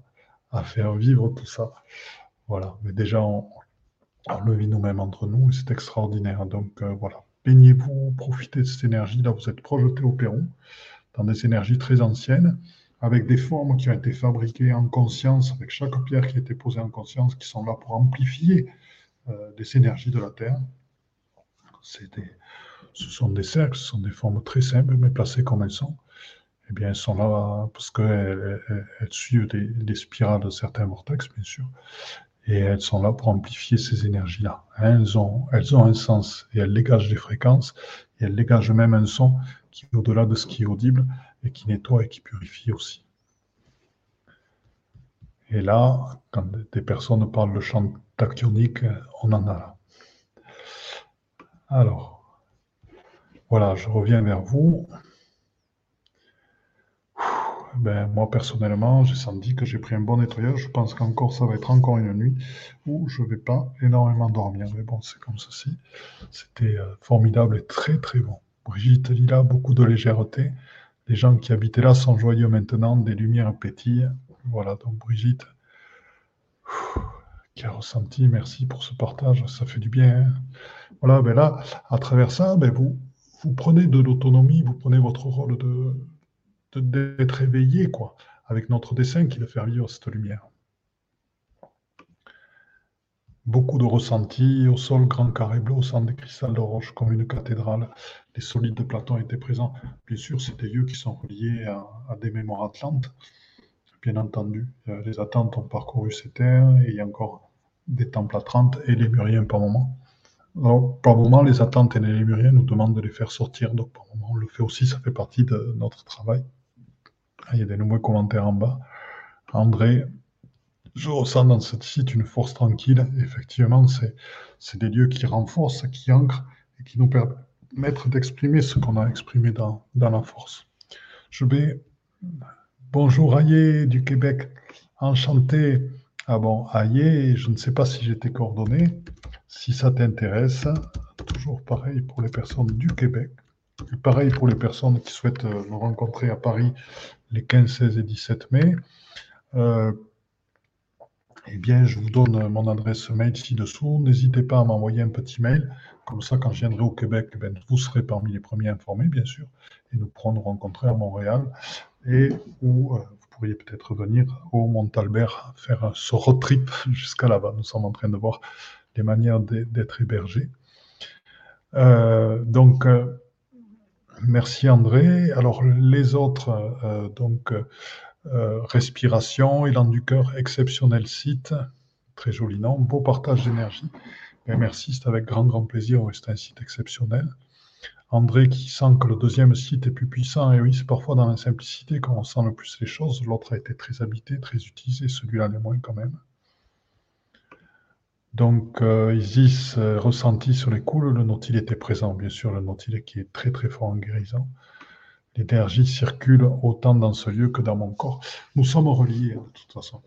faire vivre tout ça. Voilà, mais déjà, on, le vit nous-mêmes entre nous, et c'est extraordinaire. Donc, euh, voilà, baignez-vous, profitez de cette énergie. Là, vous êtes projeté au Pérou, dans des énergies très anciennes avec des formes qui ont été fabriquées en conscience, avec chaque pierre qui a été posée en conscience, qui sont là pour amplifier des énergies de la Terre. Des, ce sont des cercles, ce sont des formes très simples, mais placées comme elles sont. Eh bien, elles sont là parce qu'elles elles, suivent les, spirales de certains vortex, bien sûr. Et elles sont là pour amplifier ces énergies-là. Elles ont, elles ont un sens et elles dégagent des fréquences et elles dégagent même un son qui est au-delà de ce qui est audible et qui nettoie et qui purifie aussi. Et là, quand des personnes parlent de chant tactionique, on en a là. Alors, voilà, je reviens vers vous. Ben, moi, personnellement, j'ai senti que j'ai pris un bon nettoyage. Je pense qu'encore, ça va être encore une nuit où je ne vais pas énormément dormir. Mais bon, c'est comme ceci. C'était euh, formidable et très, très bon. Brigitte là, beaucoup de légèreté. Les gens qui habitaient là sont joyeux maintenant, des lumières pétillent. Voilà, donc Brigitte, qui a ressenti, merci pour ce partage, ça fait du bien. Hein. voilà, ben là, à travers ça, ben vous, vous prenez de l'autonomie, vous prenez votre rôle de, d'être éveillé, quoi, avec notre dessin qui de faire vivre cette lumière. Beaucoup de ressentis, au sol, grand carré bleu, au centre des cristals de roche, comme une cathédrale. Les solides de Platon étaient présents. Bien sûr, c'est des lieux qui sont reliés à, des mémoires atlantes, bien entendu. Euh, les attentes ont parcouru ces terres et il y a encore des temples atlantes et les muriens par moment. Alors, par moment, les attentes et les lémuriens nous demandent de les faire sortir. Donc, par moment, on le fait aussi, ça fait partie de notre travail. Ah, il y a des nombreux commentaires en bas. André, je ressens dans cette site une force tranquille. effectivement, c'est des lieux qui renforcent, qui ancrent et qui nous permettent d'exprimer ce qu'on a exprimé dans, dans, la force. Je vais. Bonjour Aïe du Québec, enchanté. Ah bon, Aïe, je ne sais pas si j'ai tes coordonnées. Si ça t'intéresse, toujours pareil pour les personnes du Québec. Pareil pour les personnes qui souhaitent euh, nous rencontrer à Paris les 15, 16 et 17 mai. Euh, eh bien, je vous donne mon adresse mail ci-dessous. N'hésitez pas à m'envoyer un petit mail. Comme ça, quand je viendrai au Québec, eh vous serez parmi les premiers informés, bien sûr. Et nous pourrons nous rencontrer à Montréal. Et où euh, pourriez peut-être venir au Mont-Albert faire ce road trip jusqu'à là-bas. Nous sommes en train de voir les manières d'être hébergés. Euh, donc, euh, merci André. Alors, les autres, donc, euh, respiration, élan du cœur, exceptionnel site, très joli nom, beau partage d'énergie. Ben, merci, c'est avec grand, grand plaisir, c'est un site exceptionnel. André qui sent que le deuxième site est plus puissant, et oui, c'est parfois dans la simplicité qu'on sent le plus les choses. L'autre a été très habité, très utilisé, celui-là l'est moins quand même. Donc, euh, Isis euh, ressenti sur les coups, le nautile était présent, bien sûr, le nautile qui est très très fort en guérison. L'énergie circule autant dans ce lieu que dans mon corps. Nous sommes reliés, hein, de toute façon.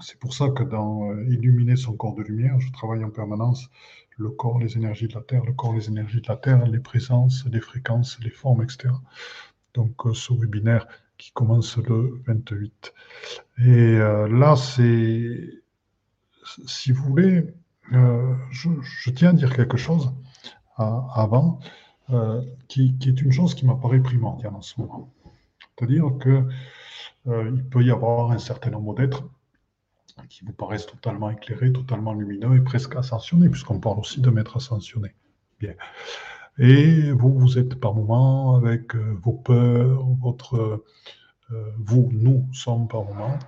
C'est pour ça que dans euh, Illuminer son corps de lumière, je travaille en permanence le corps, les énergies de la Terre, le corps, les énergies de la Terre, les présences, les fréquences, les formes, etc. Donc, euh, ce webinaire qui commence le 28. Et euh, là, c'est, si vous voulez, je, tiens à dire quelque chose avant, qui, qui, est une chose qui m'apparaît primordiale en ce moment. C'est-à-dire que il peut y avoir un certain nombre d'êtres qui vous paraissent totalement éclairés, totalement lumineux et presque ascensionnés, puisqu'on parle aussi de maître ascensionné. Bien. Et vous, vous êtes par moments avec euh, vos peurs, votre, euh, vous, nous sommes par moments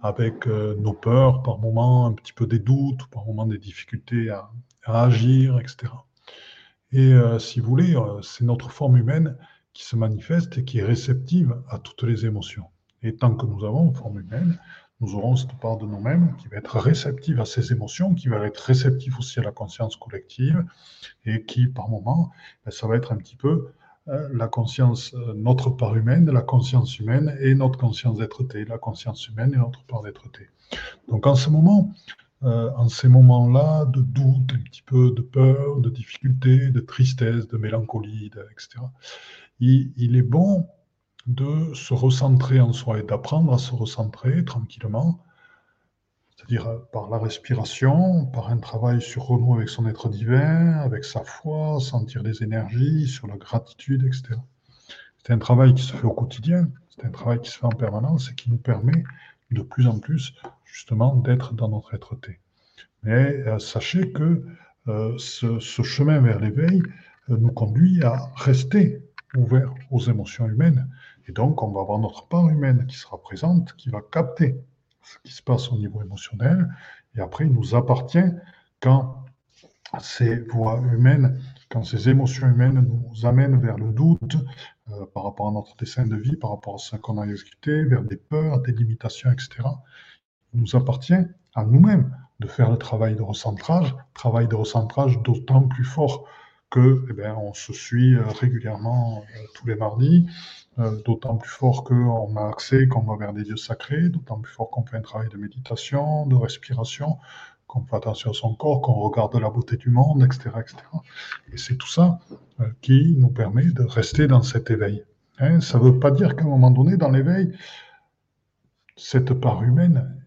avec euh, nos peurs, par moments un petit peu des doutes, par moments des difficultés à, à agir, etc. Et si vous voulez, c'est notre forme humaine qui se manifeste et qui est réceptive à toutes les émotions. Et tant que nous avons une forme humaine, nous aurons cette part de nous-mêmes qui va être réceptive à ces émotions, qui va être réceptive aussi à la conscience collective, et qui, par moment, ben, ça va être un petit peu euh, la conscience, euh, notre part humaine, la conscience humaine et notre conscience d'être-té, la conscience humaine et notre part d'être-té. Donc en ce moment, euh, en ces moments-là de doute, un petit peu de peur, de difficulté, de tristesse, de mélancolie, etc., il est bon de se recentrer en soi et d'apprendre à se recentrer tranquillement, c'est-à-dire euh, par la respiration, par un travail sur renouer avec son être divin, avec sa foi, sentir des énergies, sur la gratitude, etc. C'est un travail qui se fait au quotidien, c'est un travail qui se fait en permanence et qui nous permet de plus en plus justement d'être dans notre être-té. Mais euh, sachez que euh, ce, chemin vers l'éveil nous conduit à rester ouvert aux émotions humaines et donc, on va avoir notre part humaine qui sera présente, qui va capter ce qui se passe au niveau émotionnel. Et après, il nous appartient quand ces voix humaines, quand ces émotions humaines nous amènent vers le doute euh, par rapport à notre dessin de vie, par rapport à ce qu'on a exécuté, vers des peurs, des limitations, etc. Il nous appartient à nous-mêmes de faire le travail de recentrage, travail de recentrage d'autant plus fort que, eh bien, on se suit euh, régulièrement euh, tous les mardis, d'autant plus fort qu'on a accès, qu'on va vers des dieux sacrés, d'autant plus fort qu'on fait un travail de méditation, de respiration, qu'on fait attention à son corps, qu'on regarde la beauté du monde, etc. etc. Et c'est tout ça qui nous permet de rester dans cet éveil. Hein. ça ne veut pas dire qu'à un moment donné, dans l'éveil, cette part humaine,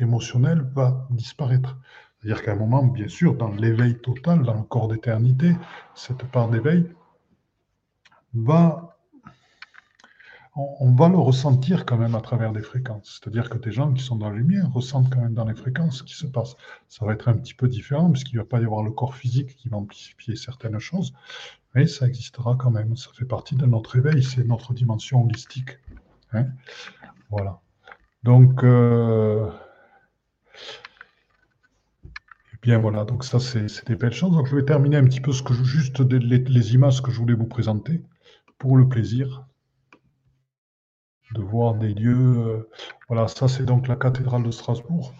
émotionnelle, va disparaître. C'est-à-dire qu'à un moment, bien sûr, dans l'éveil total, dans le corps d'éternité, cette part d'éveil va, on, va le ressentir quand même à travers des fréquences. C'est-à-dire que des gens qui sont dans la lumière ressentent quand même dans les fréquences ce qui se passe. Ça va être un petit peu différent puisqu'il ne va pas y avoir le corps physique qui va amplifier certaines choses, mais ça existera quand même. Ça fait partie de notre éveil, c'est notre dimension holistique. Hein. voilà. Donc, euh, Bien, voilà, donc ça, c'est des belles choses. Donc, je vais terminer un petit peu ce que juste les, images que je voulais vous présenter pour le plaisir de voir des lieux. Euh, voilà, ça, c'est donc la cathédrale de Strasbourg,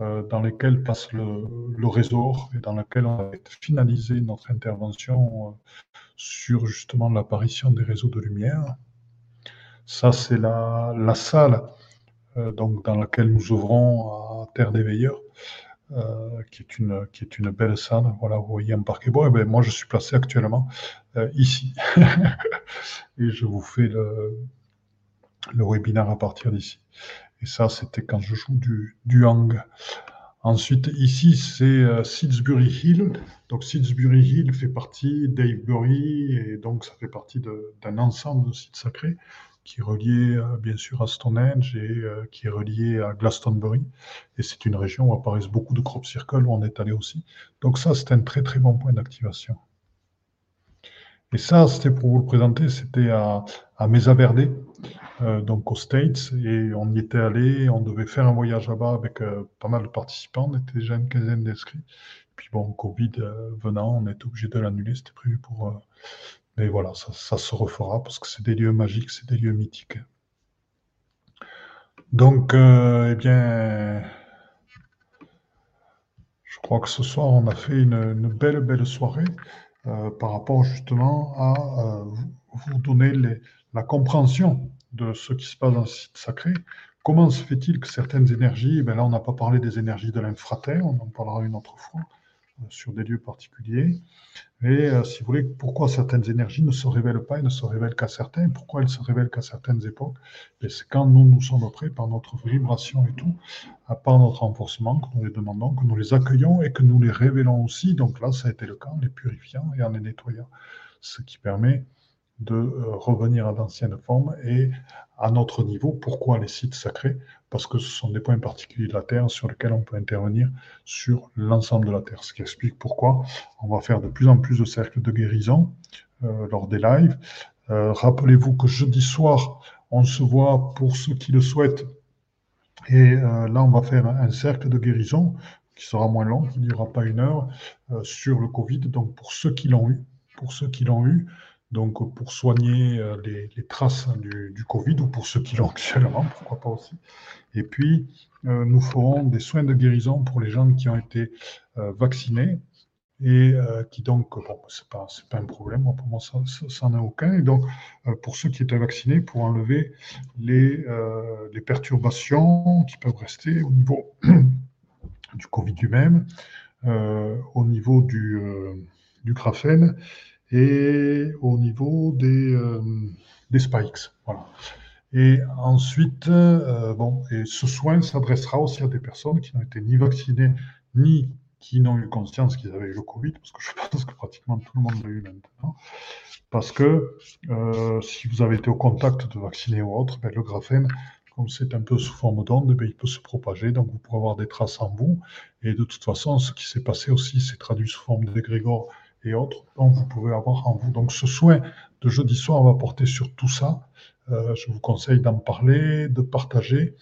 euh, dans laquelle passe le, réseau et dans laquelle on va finaliser notre intervention euh, sur justement l'apparition des réseaux de lumière. Ça, c'est la, la salle donc, dans laquelle nous ouvrons à Terre des Veilleurs. Qui, est une, qui est une belle salle. Voilà, vous voyez un parquet bois. Et ben, moi, je suis placé actuellement ici. et je vous fais le, le webinaire à partir d'ici. Et ça, c'était quand je joue du, du hang. Ensuite, ici, c'est euh, Hill. Donc, Sidesbury Hill fait partie d'Avebury et donc ça fait partie d'un ensemble de sites sacrés qui est relié euh, bien sûr à Stonehenge et euh, qui est relié à Glastonbury. Et c'est une région où apparaissent beaucoup de crop circles où on est allé aussi. Donc ça, c'est un très très bon point d'activation. Et ça, c'était pour vous le présenter, c'était à, à Mesa Verde, euh, donc aux States, et on y était allé, on devait faire un voyage là-bas avec pas mal de participants, on était déjà une quinzaine d'inscrits. Puis bon, Covid venant, on est obligé de l'annuler, c'était prévu pour mais voilà, ça, se refera parce que c'est des lieux magiques, c'est des lieux mythiques. Donc, euh, eh bien, je crois que ce soir, on a fait une, belle, belle soirée euh, par rapport justement à euh, vous donner la compréhension de ce qui se passe dans le site sacré. Comment se fait-il que certaines énergies, ben là on n'a pas parlé des énergies de l'infraterre, on en parlera une autre fois, euh, sur des lieux particuliers. Et euh, si vous voulez, pourquoi certaines énergies ne se révèlent pas et ne se révèlent qu'à certains, pourquoi elles se révèlent qu'à certaines époques? C'est quand nous nous sommes prêts par notre vibration et tout, à part notre renforcement, que nous les demandons, que nous les accueillons et que nous les révélons aussi. Donc là, ça a été le cas en les purifiant et en les nettoyant. Ce qui permet de euh, revenir à d'anciennes formes et à notre niveau. Pourquoi les sites sacrés? Parce que ce sont des points particuliers de la Terre sur lesquels on peut intervenir sur l'ensemble de la Terre. Ce qui explique pourquoi on va faire de plus en plus de cercles de guérison euh, lors des lives. Euh, rappelez-vous que jeudi soir, on se voit pour ceux qui le souhaitent. Et là, on va faire un cercle de guérison qui sera moins long, qui ne durera pas une heure, sur le Covid. Donc, pour ceux qui l'ont eu, pour ceux qui l'ont eu, donc pour soigner euh, les, traces du, Covid ou pour ceux qui l'ont actuellement, pourquoi pas aussi. Et puis, euh, nous ferons des soins de guérison pour les gens qui ont été euh, vaccinés et qui donc, bon, c'est pas, pas un problème, pour moi, ça, n'en aucun. Et donc, pour ceux qui étaient vaccinés, pour enlever les, les perturbations qui peuvent rester au niveau du Covid lui-même, au niveau du, du graphène et au niveau des, euh, des spikes. Voilà. Et ensuite, euh, bon, ce soin s'adressera aussi à des personnes qui n'ont été ni vaccinées, ni qui n'ont eu conscience qu'ils avaient eu le Covid, parce que je pense que pratiquement tout le monde l'a eu maintenant. Parce que euh, si vous avez été au contact de vaccinés ou autres, ben, le graphène, comme c'est un peu sous forme d'onde, ben, il peut se propager, donc vous pourrez avoir des traces en vous. Et de toute façon, ce qui s'est passé aussi, c'est traduit sous forme d'égrégore et autres dont vous pouvez avoir en vous. Donc ce soin de jeudi soir va porter sur tout ça. Euh, je vous conseille d'en parler, de partager.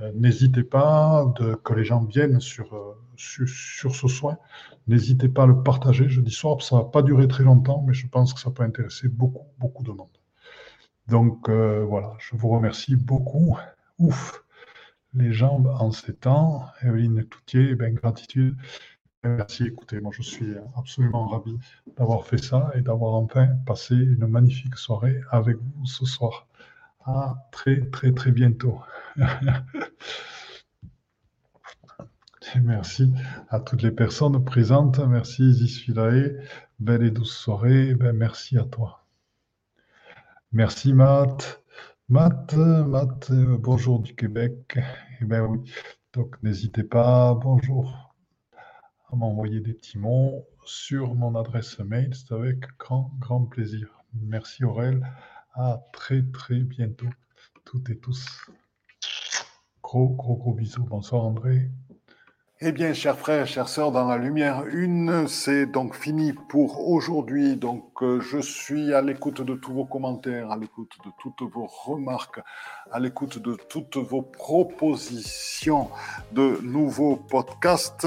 Euh, n'hésitez pas de, que les gens viennent sur, euh, sur, sur, ce soin. N'hésitez pas à le partager jeudi soir. Ça ne va pas durer très longtemps, mais je pense que ça peut intéresser beaucoup, beaucoup de monde. Donc voilà, je vous remercie beaucoup. Ouf, les jambes en ces temps. Evelyne Cloutier, ben, gratitude. Merci, écoutez, moi je suis absolument ravi d'avoir fait ça et d'avoir enfin passé une magnifique soirée avec vous ce soir. À très très très bientôt. Merci à toutes les personnes présentes. Merci Isis Belle et douce soirée. Ben, merci à toi. Merci Matt. Matt, Matt, bonjour du Québec. Eh ben oui, donc n'hésitez pas. Bonjour m'envoyer des petits mots sur mon adresse mail. C'est avec grand, grand plaisir. Merci Aurel. À très, très bientôt, toutes et tous. Gros, gros, gros bisous. Bonsoir André. Eh bien, chers frères, chères sœurs, dans la lumière une, c'est donc fini pour aujourd'hui. Donc, euh, je suis à l'écoute de tous vos commentaires, à l'écoute de toutes vos remarques, à l'écoute de toutes vos propositions de nouveaux podcasts.